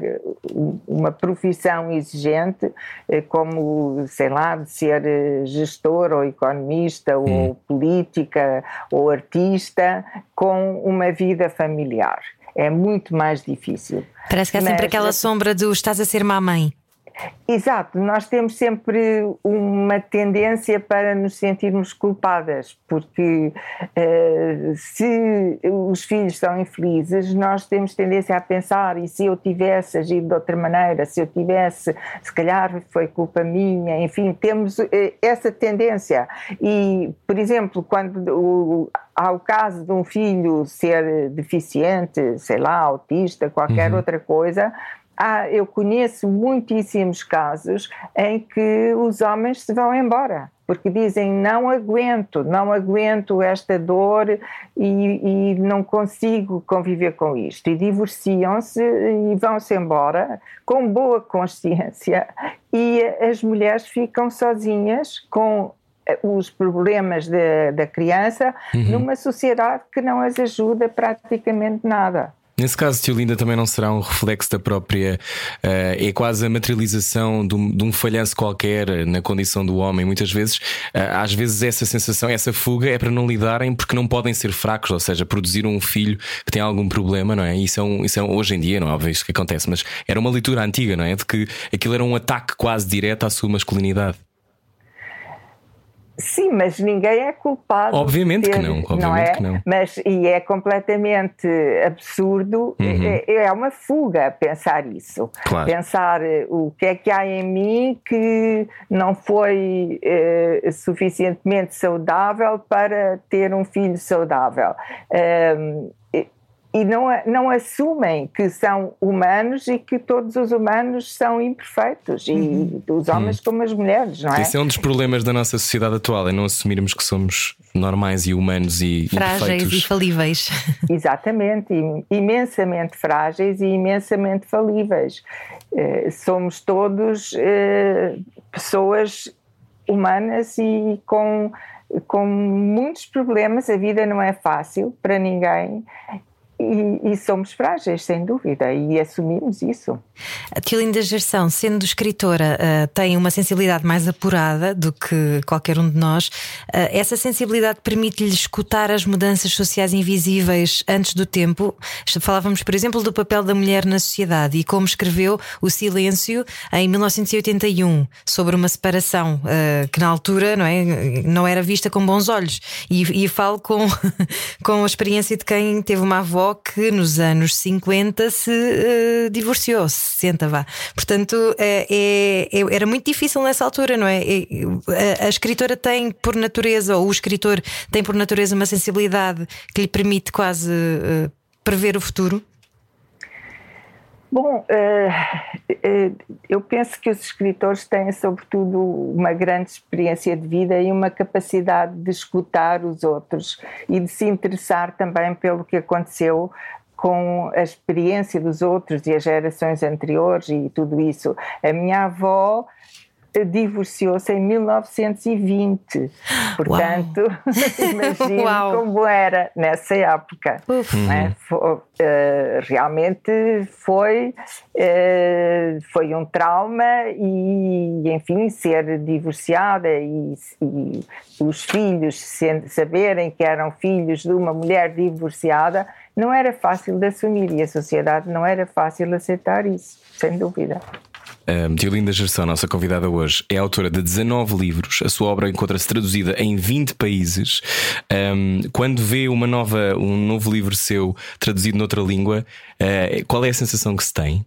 uma profissão exigente, eh, como, sei lá, de ser eh, gestor ou economista hum. ou política ou artista, com uma vida familiar. É muito mais difícil. Parece que há sempre Mas, aquela sombra do estás a ser mamãe. Exato, nós temos sempre uma tendência para nos sentirmos culpadas, porque uh, se os filhos são infelizes, nós temos tendência a pensar: e se eu tivesse agido de outra maneira, se eu tivesse, se calhar foi culpa minha, enfim, temos uh, essa tendência. E, por exemplo, quando o, há o caso de um filho ser deficiente, sei lá, autista, qualquer uhum. outra coisa, há, eu conheço muitíssimos casos em que os homens se vão embora porque dizem não aguento, não aguento esta dor e, e não consigo conviver com isto. E divorciam-se e vão-se embora com boa consciência e as mulheres ficam sozinhas com os problemas de, da criança uhum. numa sociedade que não as ajuda praticamente nada. Nesse caso, Tio Linda também não será um reflexo da própria. Uh, é quase a materialização de um, de um, falhanço qualquer na condição do homem. Muitas vezes, uh, às vezes, essa sensação, essa fuga é para não lidarem porque não podem ser fracos, ou seja, produzir um filho que tem algum problema, não é? Isso é, um, isso é um, hoje em dia, não é óbvio isso que acontece, mas era uma leitura antiga, não é? De que aquilo era um ataque quase direto à sua masculinidade. Sim, mas ninguém é culpado. Obviamente ter, que não, obviamente não é? que não. Mas, e é completamente absurdo, uhum. é, é, uma fuga pensar isso. Claro. Pensar eh, o que é que há em mim que não foi eh, suficientemente saudável para ter um filho saudável. Um, e não, não assumem que são humanos e que todos os humanos são imperfeitos, e uhum. os homens uhum. como as mulheres, não é? Esse é um dos problemas da nossa sociedade atual, é não assumirmos que somos normais e humanos e frágeis e falíveis. Exatamente, imensamente frágeis e imensamente falíveis. Eh, somos todos eh, pessoas humanas e com com muitos problemas, a vida não é fácil para ninguém e, e, somos frágeis, sem dúvida, e assumimos isso. A Tiolinda Gerson, sendo escritora, uh, tem uma sensibilidade mais apurada do que qualquer um de nós. Uh, essa sensibilidade permite-lhe escutar as mudanças sociais invisíveis antes do tempo. Falávamos, por exemplo, do papel da mulher na sociedade e como escreveu O Silêncio em 1981 sobre uma separação uh, que na altura não, é, não era vista com bons olhos. E, e falo com, com a experiência de quem teve uma avó que nos anos 50 se uh, divorciou, 60 vá. Portanto, é, é, é, era muito difícil nessa altura, não é? A, a, escritora tem por natureza, ou o escritor tem por natureza uma sensibilidade que lhe permite quase uh, prever o futuro. Bom, eu penso que os escritores têm, sobretudo, uma grande experiência de vida e uma capacidade de escutar os outros e de se interessar também pelo que aconteceu com a experiência dos outros e as gerações anteriores e tudo isso. A minha avó divorciou-se em 1920. Portanto, imagine como era nessa época. É? Foi, uh, realmente foi, uh, foi um trauma e, enfim, ser divorciada e, e os filhos saberem que eram filhos de uma mulher divorciada não era fácil de assumir e a sociedade não era fácil aceitar isso, sem dúvida. Um, Diolinda Gerson, nossa convidada hoje, é autora de 19 livros. A sua obra encontra-se traduzida em 20 países. Um, quando vê uma nova, um novo livro seu traduzido noutra língua, uh, qual é a sensação que se tem?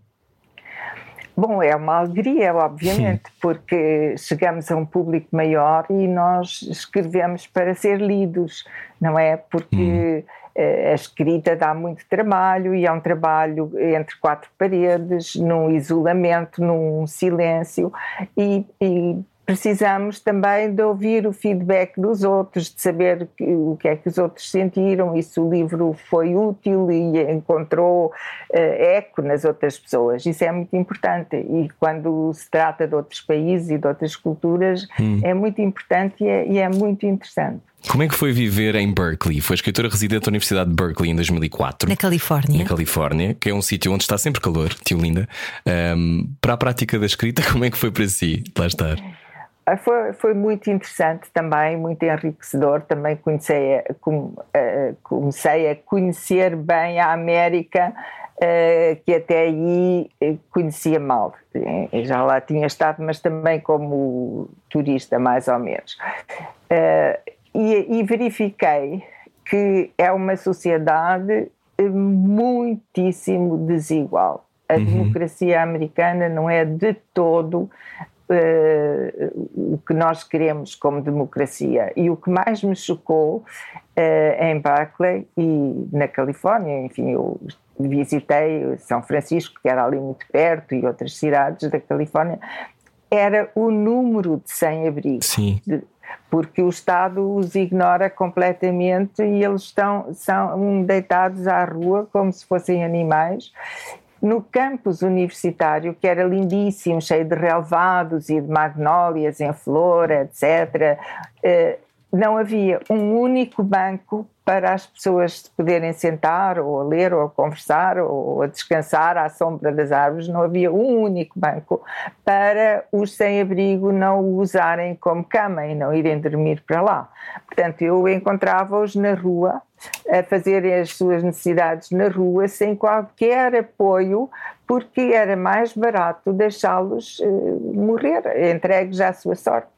Bom, é uma alegria, obviamente, porque chegamos a um público maior e nós escrevemos para ser lidos, não é? Porque. Hum a escrita dá muito trabalho e é um trabalho entre quatro paredes, num isolamento, num silêncio e, e precisamos também de ouvir o feedback dos outros, de saber o que é que os outros sentiram e se o livro foi útil e encontrou uh, eco nas outras pessoas. Isso é muito importante e quando se trata de outros países e de outras culturas hum. é muito importante e é, e é muito interessante. Como é que foi viver em Berkeley? Foi escritora residente da Universidade de Berkeley em 2004. Na Califórnia. Na Califórnia, que é um sítio onde está sempre calor, tio Linda. Um, para a prática da escrita, como é que foi para si lá estar? Ah, foi, foi muito interessante também, muito enriquecedor. Também comecei a, comecei a conhecer bem a América, ah, que até aí eh, conhecia mal. Eu já lá tinha estado, mas também como turista, mais ou menos. Ah, e, e verifiquei que é uma sociedade muitíssimo desigual. A uhum. democracia americana não é de todo uh, o que nós queremos como democracia. E o que mais me chocou uh, em Berkeley e na Califórnia, enfim, eu visitei São Francisco, que era ali muito perto, e outras cidades da Califórnia, era o número de sem-abrigo. Sim. De, porque o Estado os ignora completamente e eles estão são deitados à rua como se fossem animais no campus universitário, que era lindíssimo, cheio de relevados e de magnólias em flor, etc., eh, não havia um único banco para as pessoas se poderem sentar ou a ler ou a conversar ou a descansar à sombra das árvores. Não havia um único banco para os sem-abrigo não o usarem como cama e não irem dormir para lá. Portanto, eu encontrava-os na rua a fazerem as suas necessidades na rua sem qualquer apoio, porque era mais barato deixá-los uh, morrer, entregues à sua sorte.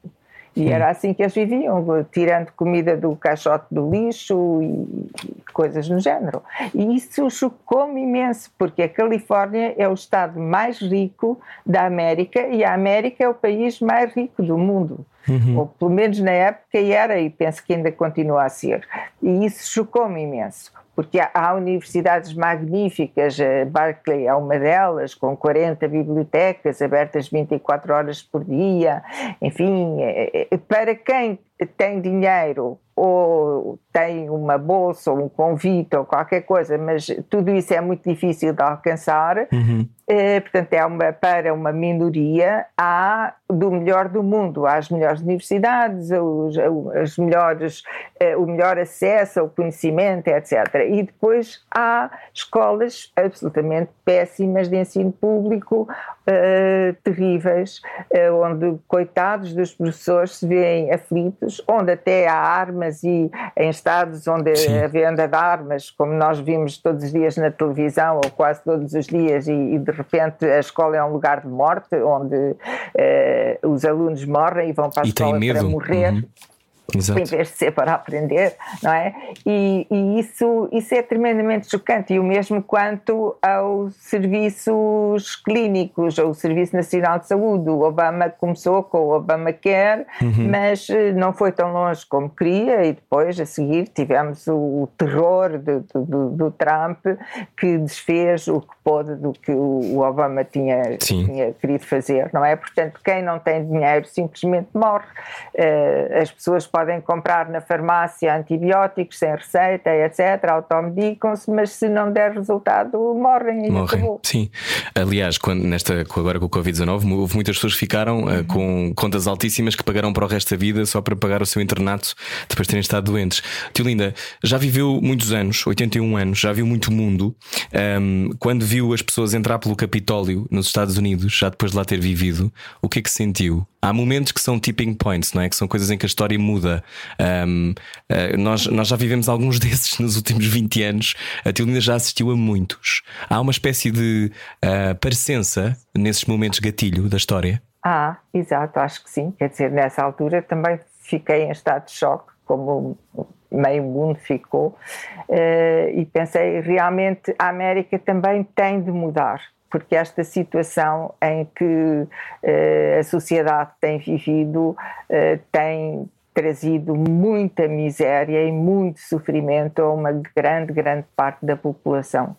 E era assim que eles viviam, tirando comida do caixote do lixo e coisas no género. E isso chocou-me imenso, porque a Califórnia é o estado mais rico da América e a América é o país mais rico do mundo. Uhum. Ou pelo menos na época era, e penso que ainda continua a ser. E isso chocou-me imenso porque há, universidades magníficas, Berkeley é uma delas, com 40 bibliotecas abertas 24 horas por dia, enfim, é, é, para quem tem dinheiro ou tem uma bolsa ou um convite ou qualquer coisa, mas tudo isso é muito difícil de alcançar. Uhum. Eh, portanto, é uma, para uma minoria, há do melhor do mundo, há as melhores universidades, os, as melhores, eh, o melhor acesso ao conhecimento, etc. E depois há escolas absolutamente péssimas de ensino público, eh, terríveis, onde coitados dos professores se veem aflitos, onde até há armas e em estados onde Sim. a venda de armas, como nós vimos todos os dias na televisão, ou quase todos os dias, e, e de repente a escola é um lugar de morte, onde uh, os alunos morrem e vão para a e escola para morrer. Uhum. Exato. em vez de ser para aprender, não é? E, e, isso, isso é tremendamente chocante, e o mesmo quanto aos serviços clínicos, ao Serviço Nacional de Saúde. O Obama começou com o Obamacare, uhum. mas eh, não foi tão longe como queria, e depois, a seguir, tivemos o, terror do, do, do Trump, que desfez o que pôde do que o Obama tinha, tinha querido fazer, não é? Portanto, quem não tem dinheiro simplesmente morre. Uh, as pessoas podem comprar na farmácia antibióticos sem receita, etc., automedicam-se, mas se não der resultado, morrem morrem. Acabou. Sim. Aliás, quando, nesta, agora com o Covid-19, houve muitas pessoas que ficaram uh, com contas altíssimas que pagaram para o resto da vida só para pagar o seu internato depois de terem estado doentes. Tio Linda, já viveu muitos anos, 81 anos, já viu muito mundo. Um, quando viu as pessoas entrar pelo Capitólio nos Estados Unidos, já depois de lá ter vivido, o que é que sentiu? Há momentos que são tipping points, não é? Que são coisas em que a história muda. Um, uh, ah, nós, nós já vivemos alguns desses nos últimos 20 anos. A Tilina já assistiu a muitos. Há uma espécie de uh, parecença nesses momentos gatilho da história? Ah, exato, acho que sim. Quer dizer, nessa altura também fiquei em estado de choque, como meio mundo ficou, uh, e pensei realmente a América também tem de mudar porque esta situação em que uh, a sociedade tem vivido uh, tem trazido muita miséria e muito sofrimento a uma grande, grande parte da população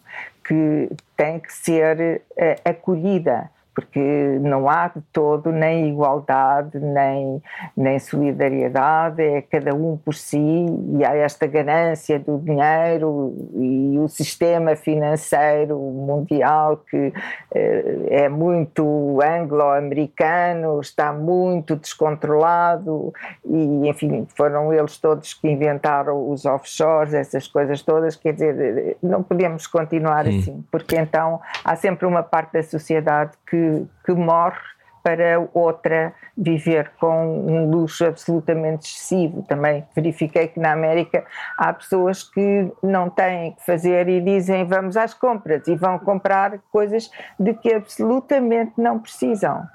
que tem que ser uh, acolhida porque não há de todo nem igualdade, nem, nem solidariedade, é cada um por si e há esta ganância do dinheiro e o sistema financeiro mundial que eh, é muito anglo-americano, está muito descontrolado e, enfim, foram eles todos que inventaram os offshores, essas coisas todas, quer dizer, não podemos continuar assim, porque então há sempre uma parte da sociedade que que, morre para outra viver com um luxo absolutamente excessivo. Também verifiquei que na América há pessoas que não têm que fazer e dizem vamos às compras e vão comprar coisas de que absolutamente não precisam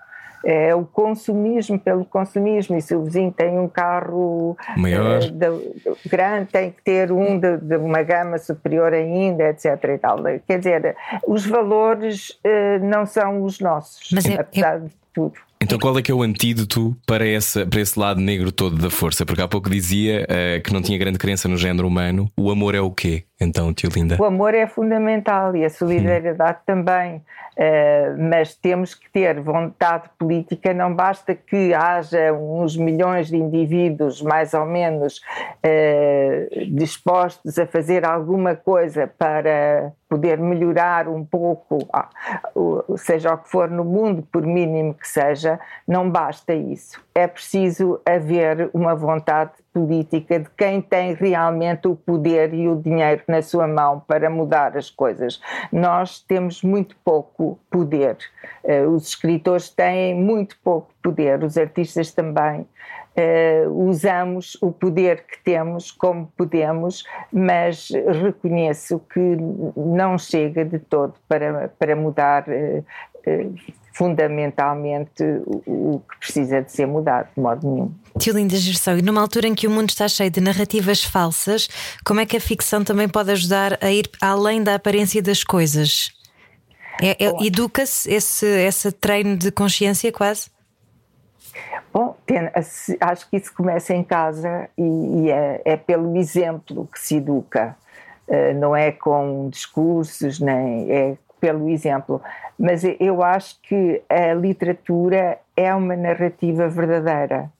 é o consumismo pelo consumismo. E se o vizinho tem um carro maior uh, de, grande, tem que ter um de, de, uma gama superior ainda, etc. E tal. Quer dizer, os valores uh, não são os nossos, Mas é, apesar é... de tudo. Então qual é que é o antídoto para, essa, para esse lado negro todo da força? Porque há pouco dizia uh, que não tinha grande crença no género humano. O amor é o quê, então, tio Linda? O amor é fundamental e a solidariedade hum. também. Uh, mas temos que ter vontade política, não basta que haja uns milhões de indivíduos mais ou menos uh, dispostos a fazer alguma coisa para poder melhorar um pouco, ah, seja o que for no mundo, por mínimo que seja, não basta isso. É preciso haver uma vontade política de quem tem realmente o poder e o dinheiro na sua mão para mudar as coisas. Nós temos muito pouco poder. Eh, os escritores têm muito pouco poder, os artistas também. Uh, usamos o poder que temos como podemos, mas reconheço que não chega de todo para, para mudar uh, uh, fundamentalmente o, que precisa de ser mudado, de modo nenhum. Tio Linda Gerson, e numa altura em que o mundo está cheio de narrativas falsas, como é que a ficção também pode ajudar a ir além da aparência das coisas? É, é, Educa-se esse, esse treino de consciência quase? Bom, acho que isso começa em casa e, e é, é, pelo exemplo que se educa, uh, não é com discursos, nem é pelo exemplo. Mas eu acho que a literatura é uma narrativa verdadeira.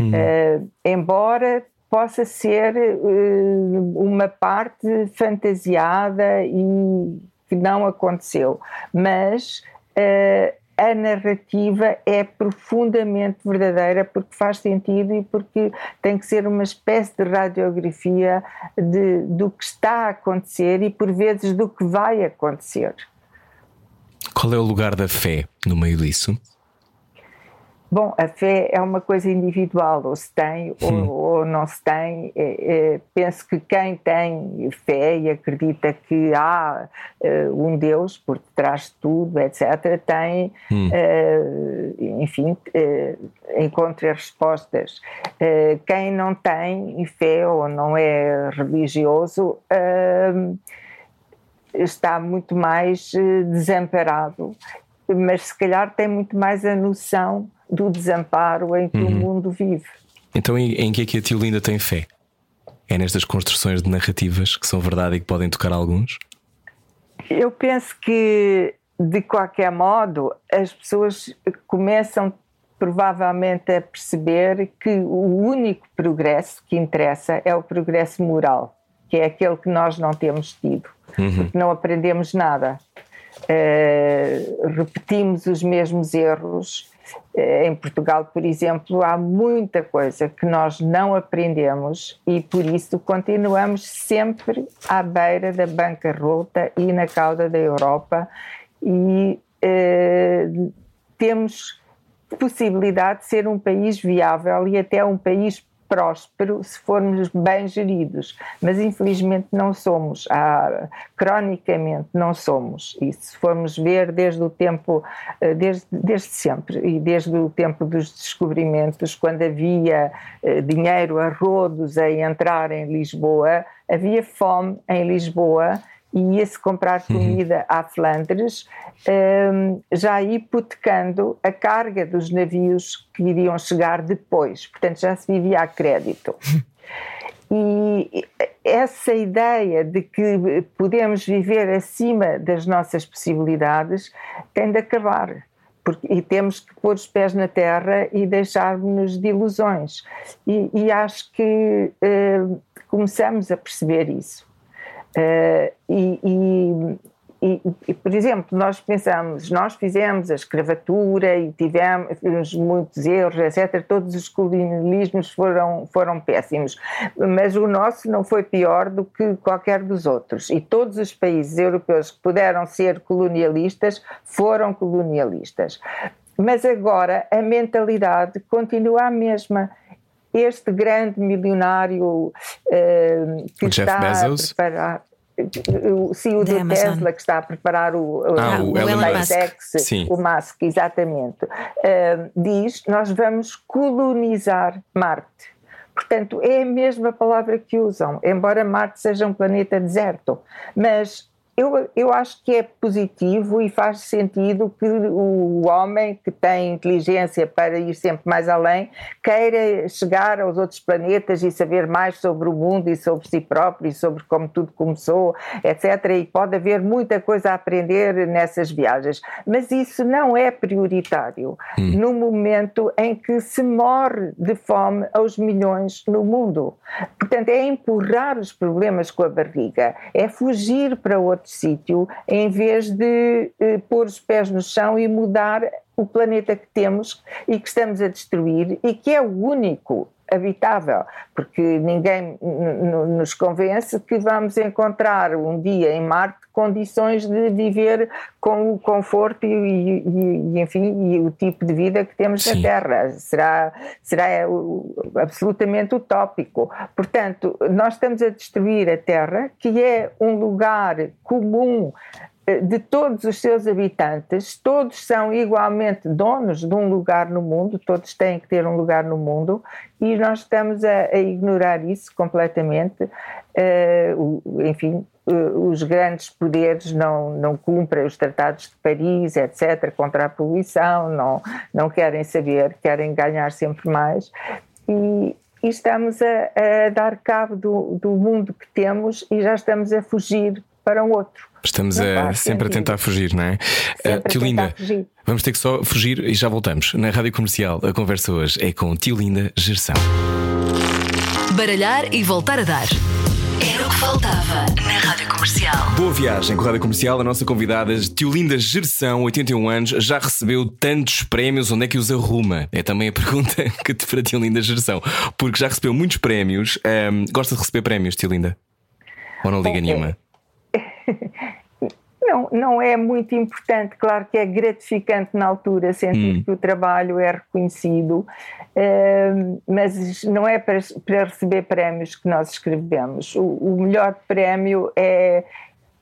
Uh, embora possa ser uh, uma parte fantasiada e que não aconteceu, mas uh, a narrativa é profundamente verdadeira porque faz sentido e porque tem que ser uma espécie de radiografia de, do que está a acontecer e por vezes do que vai acontecer. Qual é o lugar da fé no meio disso? Bom, a fé é uma coisa individual, ou se tem ou, ou, não se tem. É, é, penso que quem tem fé e acredita que há uh, um Deus por detrás de tudo, etc., tem, hum. uh, enfim, uh, encontra respostas. quem não tem fé ou não é religioso está muito mais desamparado, mas se calhar tem muito mais a noção do desamparo em que uhum. o mundo vive. Então, em, em que é que a tio Linda tem fé? É nestas construções de narrativas que são verdade e que podem tocar alguns? Eu penso que, de qualquer modo, as pessoas começam provavelmente a perceber que o único progresso que interessa é o progresso moral, que é aquele que nós não temos tido, uhum. porque não aprendemos nada. Uh, repetimos os mesmos erros eh, em Portugal, por exemplo, há muita coisa que nós não aprendemos e por isso continuamos sempre à beira da bancarrota e na cauda da Europa e eh, temos possibilidade de ser um país viável e até um país próspero se formos bem geridos, mas infelizmente não somos, ah, cronicamente não somos. E se formos ver desde o tempo, eh, desde, desde sempre, e desde o tempo dos descobrimentos, quando havia eh, dinheiro a rodos a entrar em Lisboa, havia fome em Lisboa e ia-se comprar uhum. comida à Flandres, um, já hipotecando a carga dos navios que iriam chegar depois. Portanto, já se vivia a crédito. E essa ideia de que podemos viver acima das nossas possibilidades tem de acabar porque, e temos que pôr os pés na terra e deixarmos-nos de ilusões. E, e acho que uh, começamos a perceber isso. Uh, e, e, e, e, por exemplo, nós pensamos, nós fizemos a escravatura e tivemos muitos erros, etc. Todos os colonialismos foram, foram péssimos, mas o nosso não foi pior do que qualquer dos outros. E todos os países europeus que puderam ser colonialistas foram colonialistas. Mas agora a mentalidade continua a mesma este grande milionário uh, que o está Jeff Bezos. a preparar o CEO do Tesla que está a preparar o, ah, o, o SpaceX, o Musk, exatamente, uh, diz nós vamos colonizar Marte. Portanto, é a mesma palavra que usam, embora Marte seja um planeta deserto. Mas eu, eu acho que é positivo e faz sentido que o homem que tem inteligência para ir sempre mais além queira chegar aos outros planetas e saber mais sobre o mundo e sobre si próprio e sobre como tudo começou, etc. E pode haver muita coisa a aprender nessas viagens. Mas isso não é prioritário hum. no momento em que se morre de fome aos milhões no mundo. Portanto, é empurrar os problemas com a barriga, é fugir para outros sítio, em vez de eh, pôr os pés no chão e mudar o planeta que temos e que estamos a destruir e que é o único habitável, porque ninguém nos convence que vamos encontrar um dia em Marte condições de viver com o conforto e, e, e enfim, e o tipo de vida que temos Sim. na Terra. Será, será absolutamente utópico. Portanto, nós estamos a destruir a Terra, que é um lugar comum de todos os seus habitantes, todos são igualmente donos de um lugar no mundo, todos têm que ter um lugar no mundo, e nós estamos a, a ignorar isso completamente. Uh, enfim, uh, os grandes poderes não, não cumprem os tratados de Paris, etc., contra a poluição, não, não querem saber, querem ganhar sempre mais. E, e estamos a, a dar cabo do, do mundo que temos e já estamos a fugir para um outro. Estamos a, sempre a tentar fugir, não é? Uh, Tio Linda, vamos ter que só fugir e já voltamos. Na rádio comercial, a conversa hoje é com Tio Linda Gerção. Baralhar e voltar a dar. Era o que faltava na rádio comercial. Boa viagem com a rádio comercial. A nossa convidada, Tio Linda Gerção, 81 anos, já recebeu tantos prémios. Onde é que os arruma? É também a pergunta que te para Tio Linda Gerção. Porque já recebeu muitos prémios. Um, gosta de receber prémios, Tio Linda? Ou não liga okay. nenhuma? Não, não é muito importante, claro que é gratificante na altura sentir hum. que o trabalho é reconhecido, uh, mas não é para, para, receber prémios que nós escrevemos. O, o melhor prémio é,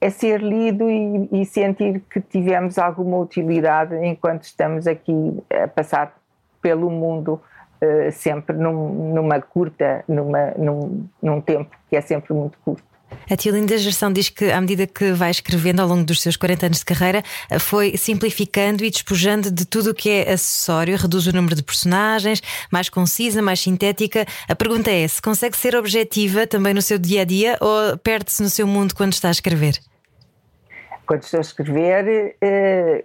é ser lido e, e, sentir que tivemos alguma utilidade enquanto estamos aqui a passar pelo mundo. Uh, sempre num, numa curta, numa, num, num tempo que é sempre muito curto. A tia Linda Gerson diz que, à medida que vai escrevendo ao longo dos seus 40 anos de carreira, foi simplificando e despojando de tudo o que é acessório, reduz o número de personagens, mais concisa, mais sintética. A pergunta é: se consegue ser objetiva também no seu dia a dia ou perde-se no seu mundo quando está a escrever? Quando estou a escrever, eh,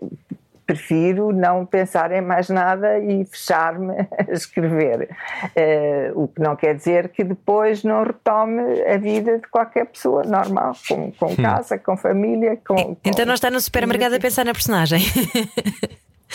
prefiro não pensar em mais nada e fechar-me a escrever. Uh, o que não quer dizer que depois não retome a vida de qualquer pessoa normal, com, com hum. casa, com família. Com, com, então não está no supermercado a pensar na personagem.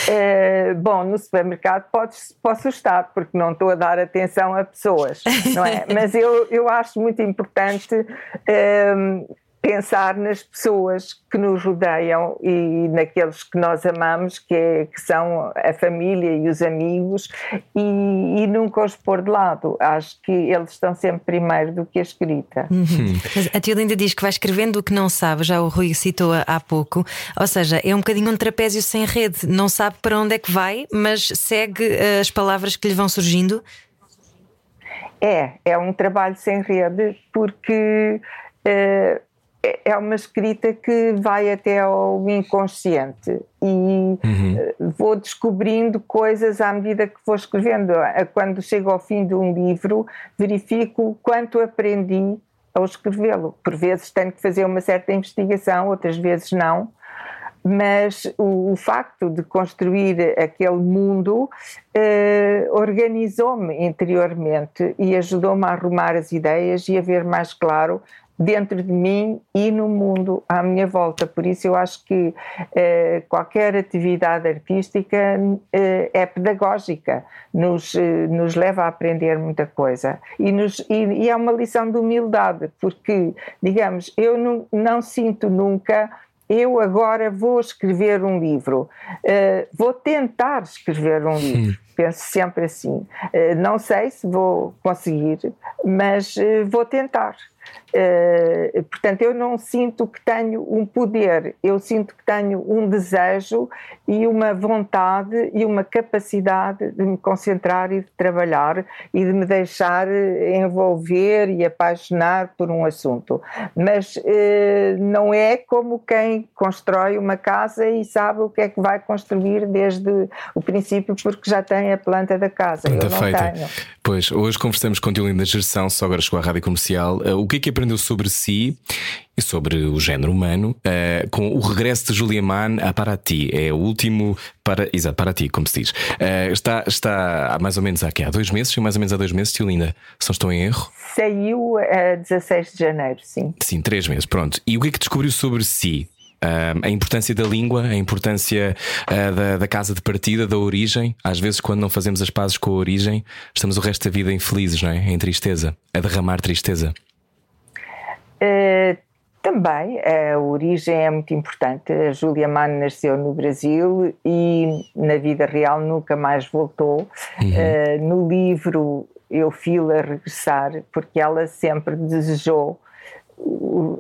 Uh, bom, no supermercado pode, posso estar, porque não estou a dar atenção a pessoas, não é? Mas eu, eu acho muito importante uh, pensar nas pessoas que nos rodeiam e naqueles que nós amamos, que, é, que são a família e os amigos, e, e, nunca os pôr de lado. Acho que eles estão sempre primeiro do que a escrita. Uhum. Mas a tia Linda diz que vai escrevendo o que não sabe, já o Rui citou há pouco, ou seja, é um bocadinho um trapézio sem rede, não sabe para onde é que vai, mas segue eh, as palavras que lhe vão surgindo. É, é um trabalho sem rede, porque. Uh, é, é uma escrita que vai até ao inconsciente e uhum. Eh, vou descobrindo coisas à medida que vou escrevendo. Quando chego ao fim de um livro, verifico quanto aprendi ao escrevê-lo. Por vezes tenho que fazer uma certa investigação, outras vezes não. mas o, o facto de construir aquele mundo eh, organizou-me interiormente e ajudou-me a arrumar as ideias e a ver mais claro dentro de mim e no mundo à minha volta. Por isso, eu acho que eh, qualquer atividade artística eh, é pedagógica, nos, eh, nos leva a aprender muita coisa e, nos, e, e, é uma lição de humildade, porque, digamos, eu não, não sinto nunca. Eu agora vou escrever um livro, uh, vou tentar escrever um livro. Hum. Penso sempre assim. Uh, não sei se vou conseguir, mas uh, vou tentar. Uh, portanto, eu não sinto que tenho um poder, eu sinto que tenho um desejo e uma vontade e uma capacidade de me concentrar e de trabalhar e de me deixar envolver e apaixonar por um assunto. Mas uh, não é como quem constrói uma casa e sabe o que é que vai construir desde o princípio, porque já tem a planta da casa. Planta eu não feita. tenho. Pois, hoje conversamos com Diolinda Geração, só agora chegou à rádio comercial. Uh, o que é que aprendeu sobre si e sobre o género humano uh, com o regresso de Julia Mann a Paraty. É o último para. Exato, Paraty, como se diz. Uh, está, está há mais ou menos aqui, há dois meses, mais ou menos há dois meses, Tiolinda, se não estou em erro. Saiu a 16 de janeiro, sim. Sim, três meses, pronto. E o que é que descobriu sobre si? Uh, a importância da língua, a importância uh, da, da, casa de partida, da origem. Às vezes, quando não fazemos as pazes com a origem, estamos o resto da vida infelizes, não é? Em tristeza, a derramar tristeza. Uh, também a origem é muito importante. A Julia Mann nasceu no Brasil e na vida real nunca mais voltou. Uhum. Uh, no livro eu fui-la regressar porque ela sempre desejou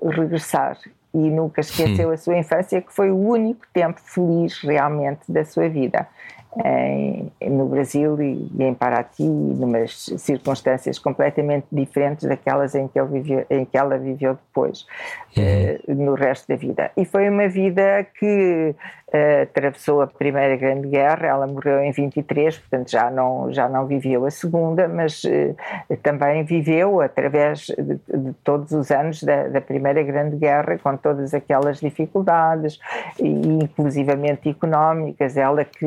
regressar e nunca esqueceu uhum. a sua infância, que foi o único tempo feliz realmente da sua vida no Brasil e, em Paraty, numas circunstâncias completamente diferentes daquelas em que, viveu, em que ela viveu depois, uh, no resto da vida. E foi uma vida que uh, atravessou a Primeira Grande Guerra, ela morreu em 23, portanto já não, já não viveu a Segunda, mas uh, também viveu através de, de todos os anos da, da, Primeira Grande Guerra, com todas aquelas dificuldades, e, inclusivamente económicas, ela que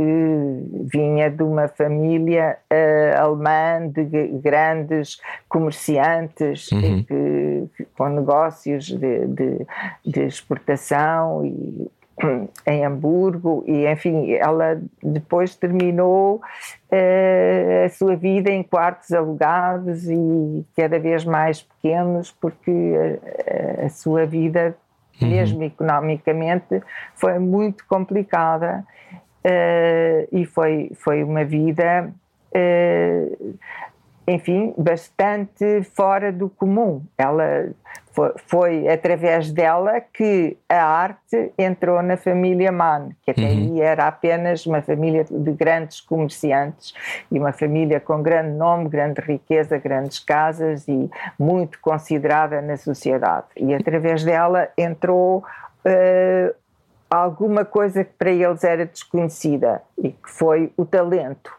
vinha de uma família uh, alemã de grandes comerciantes uhum. que, com negócios de, de, de exportação e em Hamburgo e enfim ela depois terminou uh, a sua vida em quartos alugados e cada vez mais pequenos porque a, a sua vida uhum. mesmo economicamente foi muito complicada uh, e foi, foi uma vida, uh, enfim, bastante fora do comum. Ela foi, foi, através dela que a arte entrou na família Mann, que até uhum. aí era apenas uma família de grandes comerciantes e uma família com grande nome, grande riqueza, grandes casas e muito considerada na sociedade. E através dela entrou uh, alguma coisa que para eles era desconhecida e que foi o talento.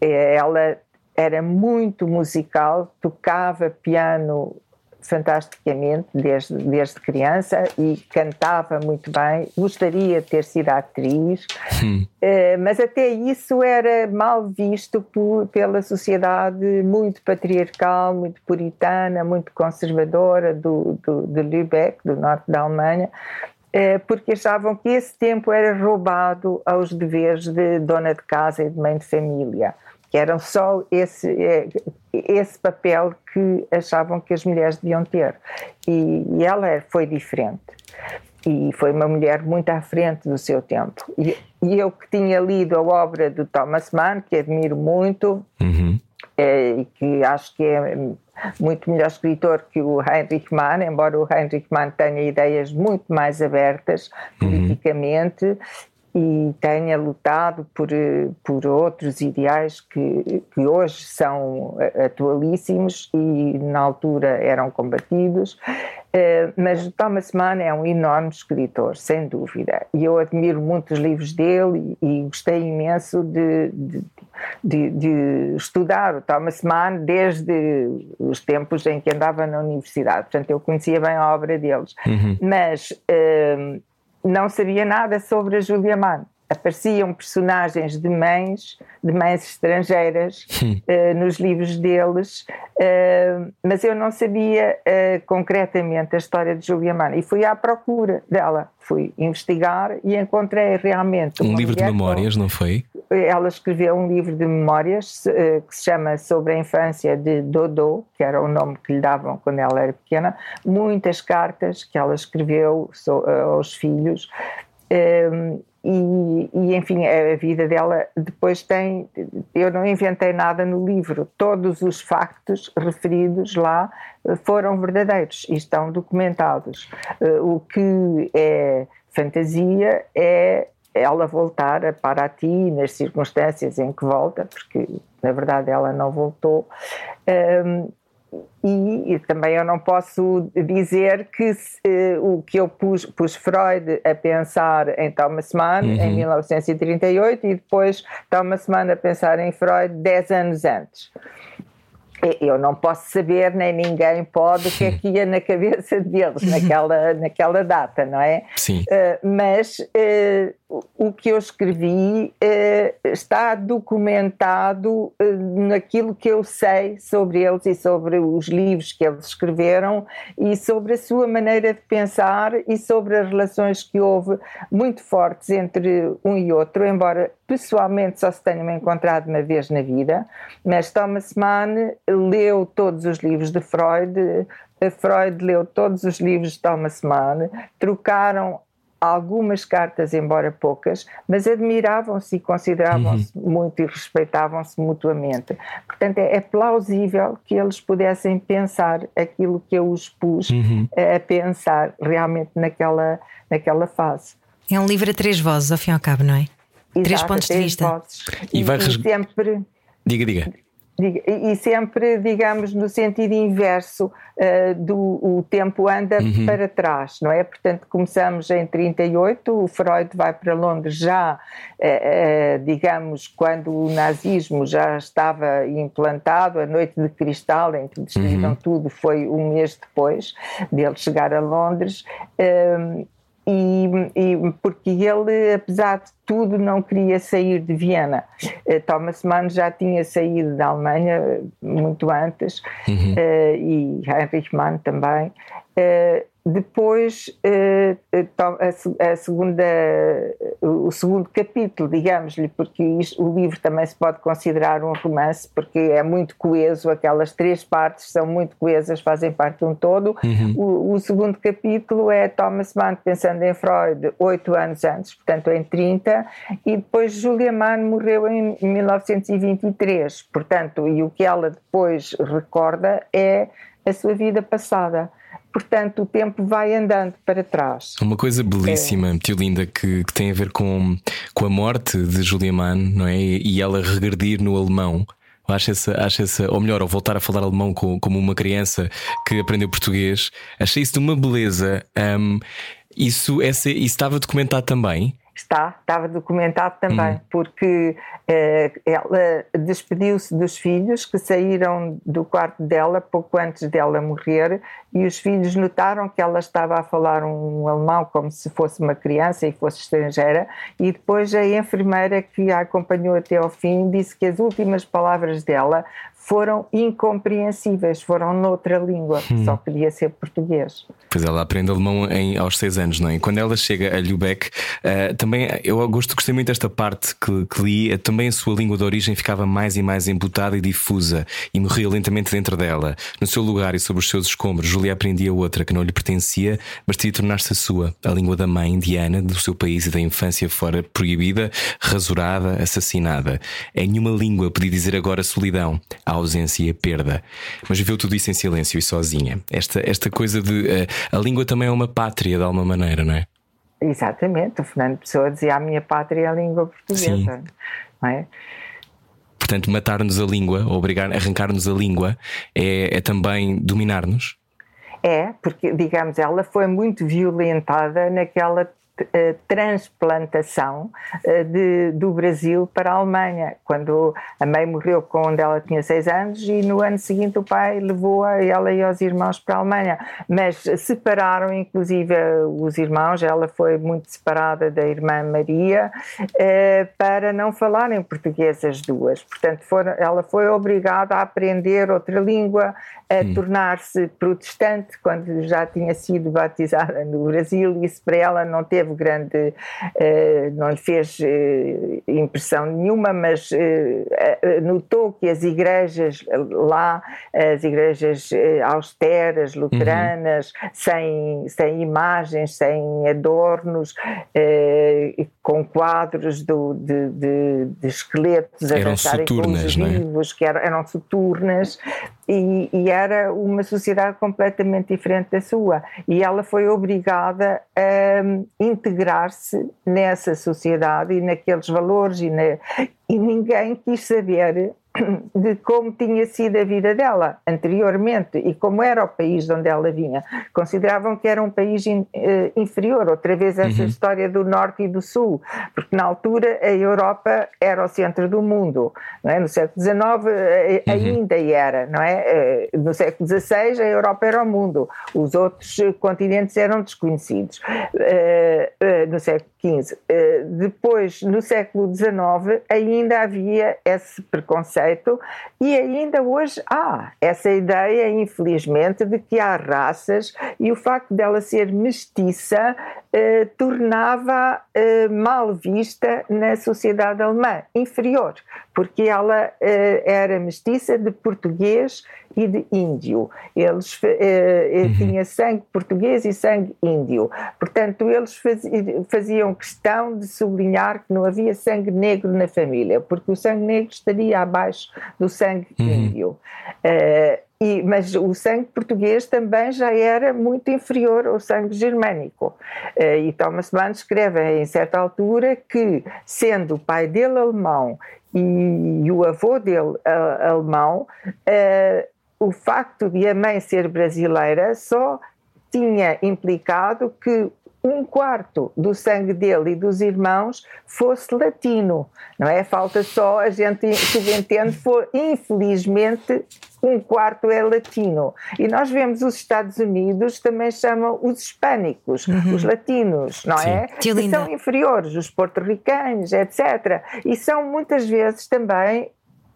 É, ela era muito musical, tocava piano fantasticamente desde, desde criança e cantava muito bem, gostaria de ter sido atriz, hum. mas até isso era mal visto por, pela sociedade muito patriarcal, muito puritana, muito conservadora do, do, de Lübeck, do norte da Alemanha, é, porque achavam que esse tempo era roubado aos deveres de dona de casa e de mãe de família, que eram só esse, é, esse papel que achavam que as mulheres deviam ter. E, e ela foi diferente. E foi uma mulher muito à frente do seu tempo. E, e eu que tinha lido a obra do Thomas Mann, que admiro muito, uhum. é, e que acho que é muito melhor escritor que o Heinrich Mann, embora o Heinrich Mann tenha ideias muito mais abertas uhum. E tenha lutado por, por outros ideais que, que hoje são atualíssimos e na altura eram combatidos. Uh, mas Thomas Mann é um enorme escritor, sem dúvida, e eu admiro muito os livros dele e, gostei imenso de, de, de, de, estudar o Thomas Mann desde os tempos em que andava na universidade, portanto eu conhecia bem a obra deles. Uhum. Mas uh, não sabia nada sobre a Julia Mann apareciam personagens de mães, de mães estrangeiras uh, nos livros deles, uh, mas eu não sabia uh, concretamente a história de Julia Mann e fui à procura dela, fui investigar e encontrei realmente um livro de memórias, não foi? Ela escreveu um livro de memórias que se chama Sobre a Infância de Dodô, que era o nome que lhe davam quando ela era pequena, muitas cartas que ela escreveu aos filhos. E, e, enfim, a vida dela depois tem. Eu não inventei nada no livro, todos os factos referidos lá eh, foram verdadeiros e estão documentados. Eh, o que é fantasia é ela voltar a Paraty nas circunstâncias em que volta, porque na verdade ela não voltou. E, e, também eu não posso dizer que uh, o que eu pus, pus, Freud a pensar em Thomas Mann uhum. em 1938 e depois Thomas Mann a pensar em Freud 10 anos antes. Eu não posso saber, nem ninguém pode, o que é que ia na cabeça deles naquela, naquela data, não é? Sim. Uh, mas uh, o que eu escrevi eh, está documentado eh, naquilo que eu sei sobre eles e sobre os livros que eles escreveram e sobre a sua maneira de pensar e sobre as relações que houve muito fortes entre um e outro, embora pessoalmente só se tenham encontrado uma vez na vida, mas Thomas Mann leu todos os livros de Freud, Freud leu todos os livros de Thomas Mann, trocaram algumas cartas, embora poucas, mas admiravam-se e consideravam-se uhum. muito e respeitavam-se mutuamente. Portanto, é, é, plausível que eles pudessem pensar aquilo que eu os pus uhum. a pensar realmente naquela, naquela fase. É um livro a três vozes, ao fim e ao cabo, não é? Exato, três pontos de vista. Vozes. E, e vai e sempre. Diga, diga e sempre, digamos, no sentido inverso uh, do o tempo anda uhum. para trás, não é? Portanto, começamos em 38, o Freud vai para Londres já, uh, uh, digamos, quando o nazismo já estava implantado, a noite de cristal em que destruíram uhum. tudo foi um mês depois dele chegar a Londres. E, e, porque ele, apesar de tudo, não queria sair de Viena. Uh, Thomas Mann já tinha saído da Alemanha muito antes uhum. uh, e Heinrich Mann também. Depois, eh, eh, a, segunda, o segundo capítulo, digamos-lhe, porque o livro também se pode considerar um romance, porque é muito coeso, aquelas três partes são muito coesas, fazem parte de um todo. Uhum. O, o, segundo capítulo é Thomas Mann pensando em Freud oito anos antes, portanto em 30, e depois Julia Mann morreu em 1923, portanto, e o que ela depois recorda é a sua vida passada portanto o tempo vai andando para trás. Uma coisa belíssima, é. tio Linda, que, que, tem a ver com, com a morte de Julia Mann, não é? E ela regredir no alemão. Acho essa, acho essa, ou melhor, ou voltar a falar alemão com, como uma criança que aprendeu português. Achei isso de uma beleza. Um, isso, essa, isso estava documentado também? Está, estava documentado também, hum. porque eh, ela despediu-se dos filhos que saíram do quarto dela pouco antes dela morrer e os filhos notaram que ela estava a falar um alemão como se fosse uma criança e fosse estrangeira e depois a enfermeira que a acompanhou até ao fim disse que as últimas palavras dela foram incompreensíveis, foram noutra língua, hum. só podia ser português. Pois ela aprende alemão em, aos seis anos, não é? E quando ela chega a Lübeck, uh, também eu gosto, gostei muito desta parte que, que li, uh, também a sua língua de origem ficava mais e mais embutada e difusa e morria lentamente dentro dela. No seu lugar e sobre os seus escombros, Julia aprendia outra que não lhe pertencia, mas teria tornar-se a sua, a língua da mãe, Diana, do seu país e da infância fora proibida, rasurada, assassinada. Em nenhuma língua podia dizer agora solidão a ausência e a perda. Mas viveu tudo isso em silêncio e sozinha. Esta, esta coisa de. Uh, a língua também é uma pátria, de alguma maneira, não é? Exatamente. O Fernando Pessoa dizia: a minha pátria é a língua portuguesa. Sim. Não é? Portanto, matar-nos a língua, obrigar, arrancar-nos a língua, é, é também dominar-nos? É, porque, digamos, ela foi muito violentada naquela transplantação uh, de, do Brasil para a Alemanha, quando a mãe morreu quando ela tinha seis anos e no ano seguinte o pai levou a ela e aos irmãos para a Alemanha. Mas separaram, inclusive, os irmãos, ela foi muito separada da irmã Maria, uh, para não falarem português as duas. Portanto, foram, ela foi obrigada a aprender outra língua, a hum. tornar-se protestante quando já tinha sido batizada no Brasil. Isso para ela não teve grande, uh, não lhe fez uh, impressão nenhuma, mas uh, notou que as igrejas lá, as igrejas austeras, luteranas, uhum. sem, sem imagens, sem adornos, com quadros do, de, de, de esqueletos a eram soturnas, com os é? vivos, é? que eram, eram soturnas, e, e, era uma sociedade completamente diferente da sua. E ela foi obrigada a hum, integrar-se nessa sociedade e naqueles valores, e, na, e ninguém quis saber de como tinha sido a vida dela anteriormente e como era o país de onde ela vinha. Consideravam que era um país in, uh, inferior, outra vez essa uhum. história do norte e do sul, porque na altura a Europa era o centro do mundo, é? No século XIX uh, uhum. ainda era, não é? Uh, no século XVI a Europa era o mundo, os outros continentes eram desconhecidos. no século XV. depois, no século XIX, ainda havia esse preconceito preconceito e ainda hoje há essa ideia, infelizmente, de que há raças e o facto dela ser mestiça eh, tornava eh, mal vista na sociedade alemã, inferior, porque ela eh, era mestiça de português e de índio. Eles eh, uhum. tinha sangue português e sangue índio. Portanto, eles faziam questão de sublinhar que não havia sangue negro na família, porque o sangue negro estaria abaixo do sangue uhum. índio. Uh, e, mas o sangue português também já era muito inferior ao sangue germânico. Uh, e Thomas Mann escreve em certa altura que, sendo o pai dele alemão e, e o avô dele uh, alemão, uh, o facto de a mãe ser brasileira só tinha implicado que um quarto do sangue dele e dos irmãos fosse latino, não é? Falta só a gente subentende, for, infelizmente, um quarto é latino. E nós vemos os Estados Unidos também chamam os hispânicos, uhum. os latinos, não Sim. é? Que, que são inferiores, os porto-ricanos, etc. E são muitas vezes também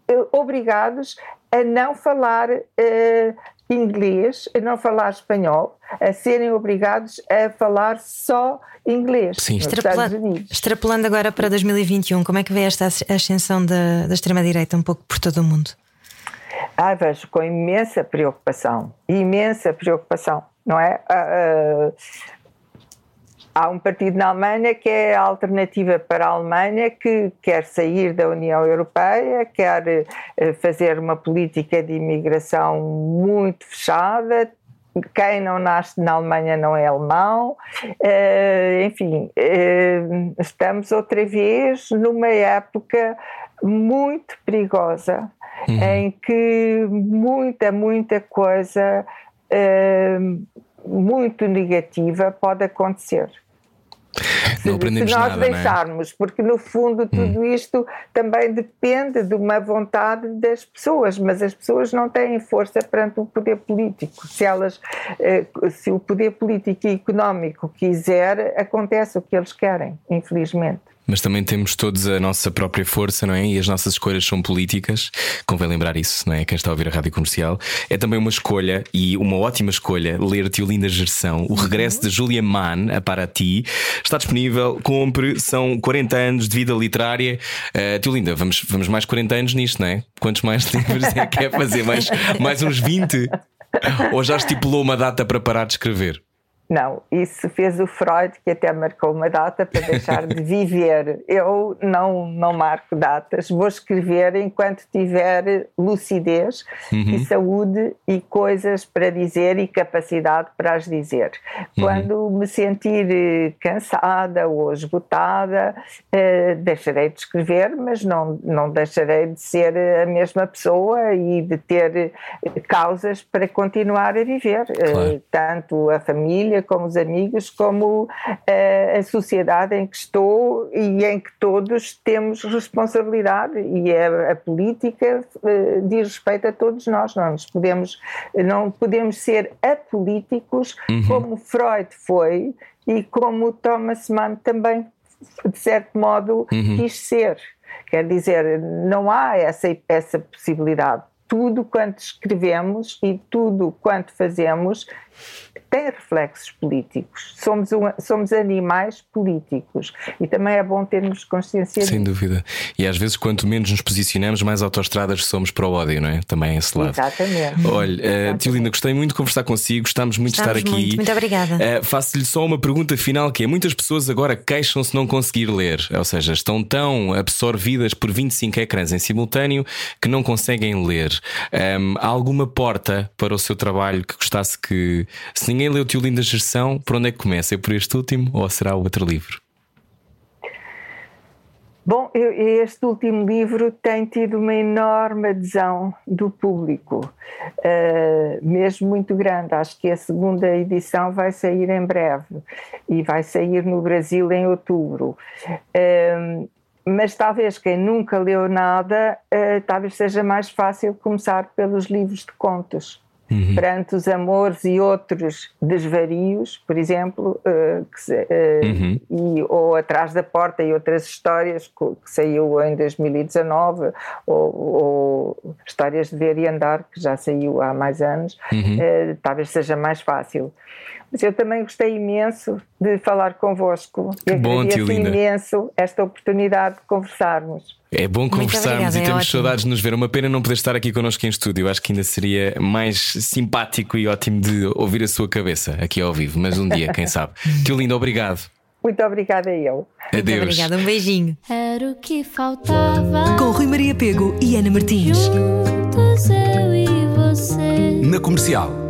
eh, obrigados a não falar uh, inglês, a não falar espanhol, a serem obrigados a falar só inglês. Sim, extrapolando, extrapolando agora para 2021, como é que vê esta ascensão da, da extrema-direita um pouco por todo o mundo? Ah, vejo com imensa preocupação, imensa preocupação, não é? Uh, uh, há um partido na Alemanha que é a alternativa para a Alemanha, que quer sair da União Europeia, quer eh, fazer uma política de imigração muito fechada. Quem não nasce na Alemanha não é alemão. Eh, enfim, eh, estamos outra vez numa época muito perigosa, uhum. em que muita, muita coisa muito negativa pode acontecer. Não aprendemos se nós nada, deixarmos, é? porque no fundo hum. tudo hum. isto também depende de uma vontade das pessoas, mas as pessoas não têm força perante o poder político. Se elas, eh, se o poder político e económico quiser, acontece o que eles querem, infelizmente. Mas também temos todos a nossa própria força, não é? E as nossas escolhas são políticas. Convém lembrar isso, não é? Quem está a ouvir a rádio comercial. É também uma escolha e uma ótima escolha ler Tiolinda Gerção, o regresso de Julia Mann a Para Ti. Está disponível, compre, são 40 anos de vida literária. Uh, Tiolinda, vamos, vamos mais 40 anos nisto, não é? Quantos mais livros é que quer fazer? Mais, mais uns 20? Ou já estipulou uma data para parar de escrever? Não, isso fez o Freud, que até marcou uma data para deixar de viver. Eu não, não marco datas, vou escrever enquanto tiver lucidez uhum. e saúde e coisas para dizer e capacidade para as dizer. Uhum. Quando me sentir eh, cansada ou esgotada, eh, deixarei de escrever, mas não, não deixarei de ser a mesma pessoa e de ter causas para continuar a viver. Claro. Eh, tanto a família família, como os amigos, como uh, a sociedade em que estou e em que todos temos responsabilidade e a, a política uh, diz respeito a todos nós. Não nos podemos, não podemos ser apolíticos uhum. como Freud foi e como Thomas Mann também, de certo modo, uhum. quis ser. Quer dizer, não há essa, essa possibilidade tudo quanto escrevemos e tudo quanto fazemos tem reflexos políticos. Somos, um, somos animais políticos e também é bom termos consciência Sem disso. dúvida. E às vezes, quanto menos nos posicionamos, mais autoestradas somos para o ódio, não é? Também é esse lado. Exatamente. Olha, uh, Tio Linda, gostei muito de conversar consigo, gostamos muito Estamos de estar muito, aqui. Muito obrigada. Uh, Faço-lhe só uma pergunta final: que é muitas pessoas agora queixam-se não conseguir ler, ou seja, estão tão absorvidas por 25 ecrãs em simultâneo que não conseguem ler. Um, há alguma porta para o seu trabalho que gostasse que, se ninguém leu Tio Linda Gestão, por onde é que começa? É por este último ou será outro livro? Bom, este último livro tem tido uma enorme adesão do público, uh, mesmo muito grande. Acho que a segunda edição vai sair em breve e vai sair no Brasil em outubro. Mas talvez quem nunca leu nada, uh, talvez seja mais fácil começar pelos livros de contos uhum. perante os amores e outros desvarios, por exemplo, uh, uh, uhum. e, ou Atrás da Porta e outras histórias que, que saiu em 2019, ou, ou, Histórias de Ver e Andar, que já saiu há mais anos, uhum. uh, talvez seja mais fácil. Mas eu também gostei imenso de falar convosco que e bom, agradeço imenso esta oportunidade de conversarmos. É bom conversarmos obrigada, e é temos saudades de nos ver. Uma pena não poder estar aqui connosco em estúdio. Acho que ainda seria mais simpático e ótimo de ouvir a sua cabeça aqui ao vivo. Mas um dia, quem sabe. Tio lindo, obrigado. Muito obrigada a eu. Adeus. Muito obrigada, um beijinho. Era o que faltava. Com Rui Maria Pego e Ana Martins. Juntos eu e você. Na comercial.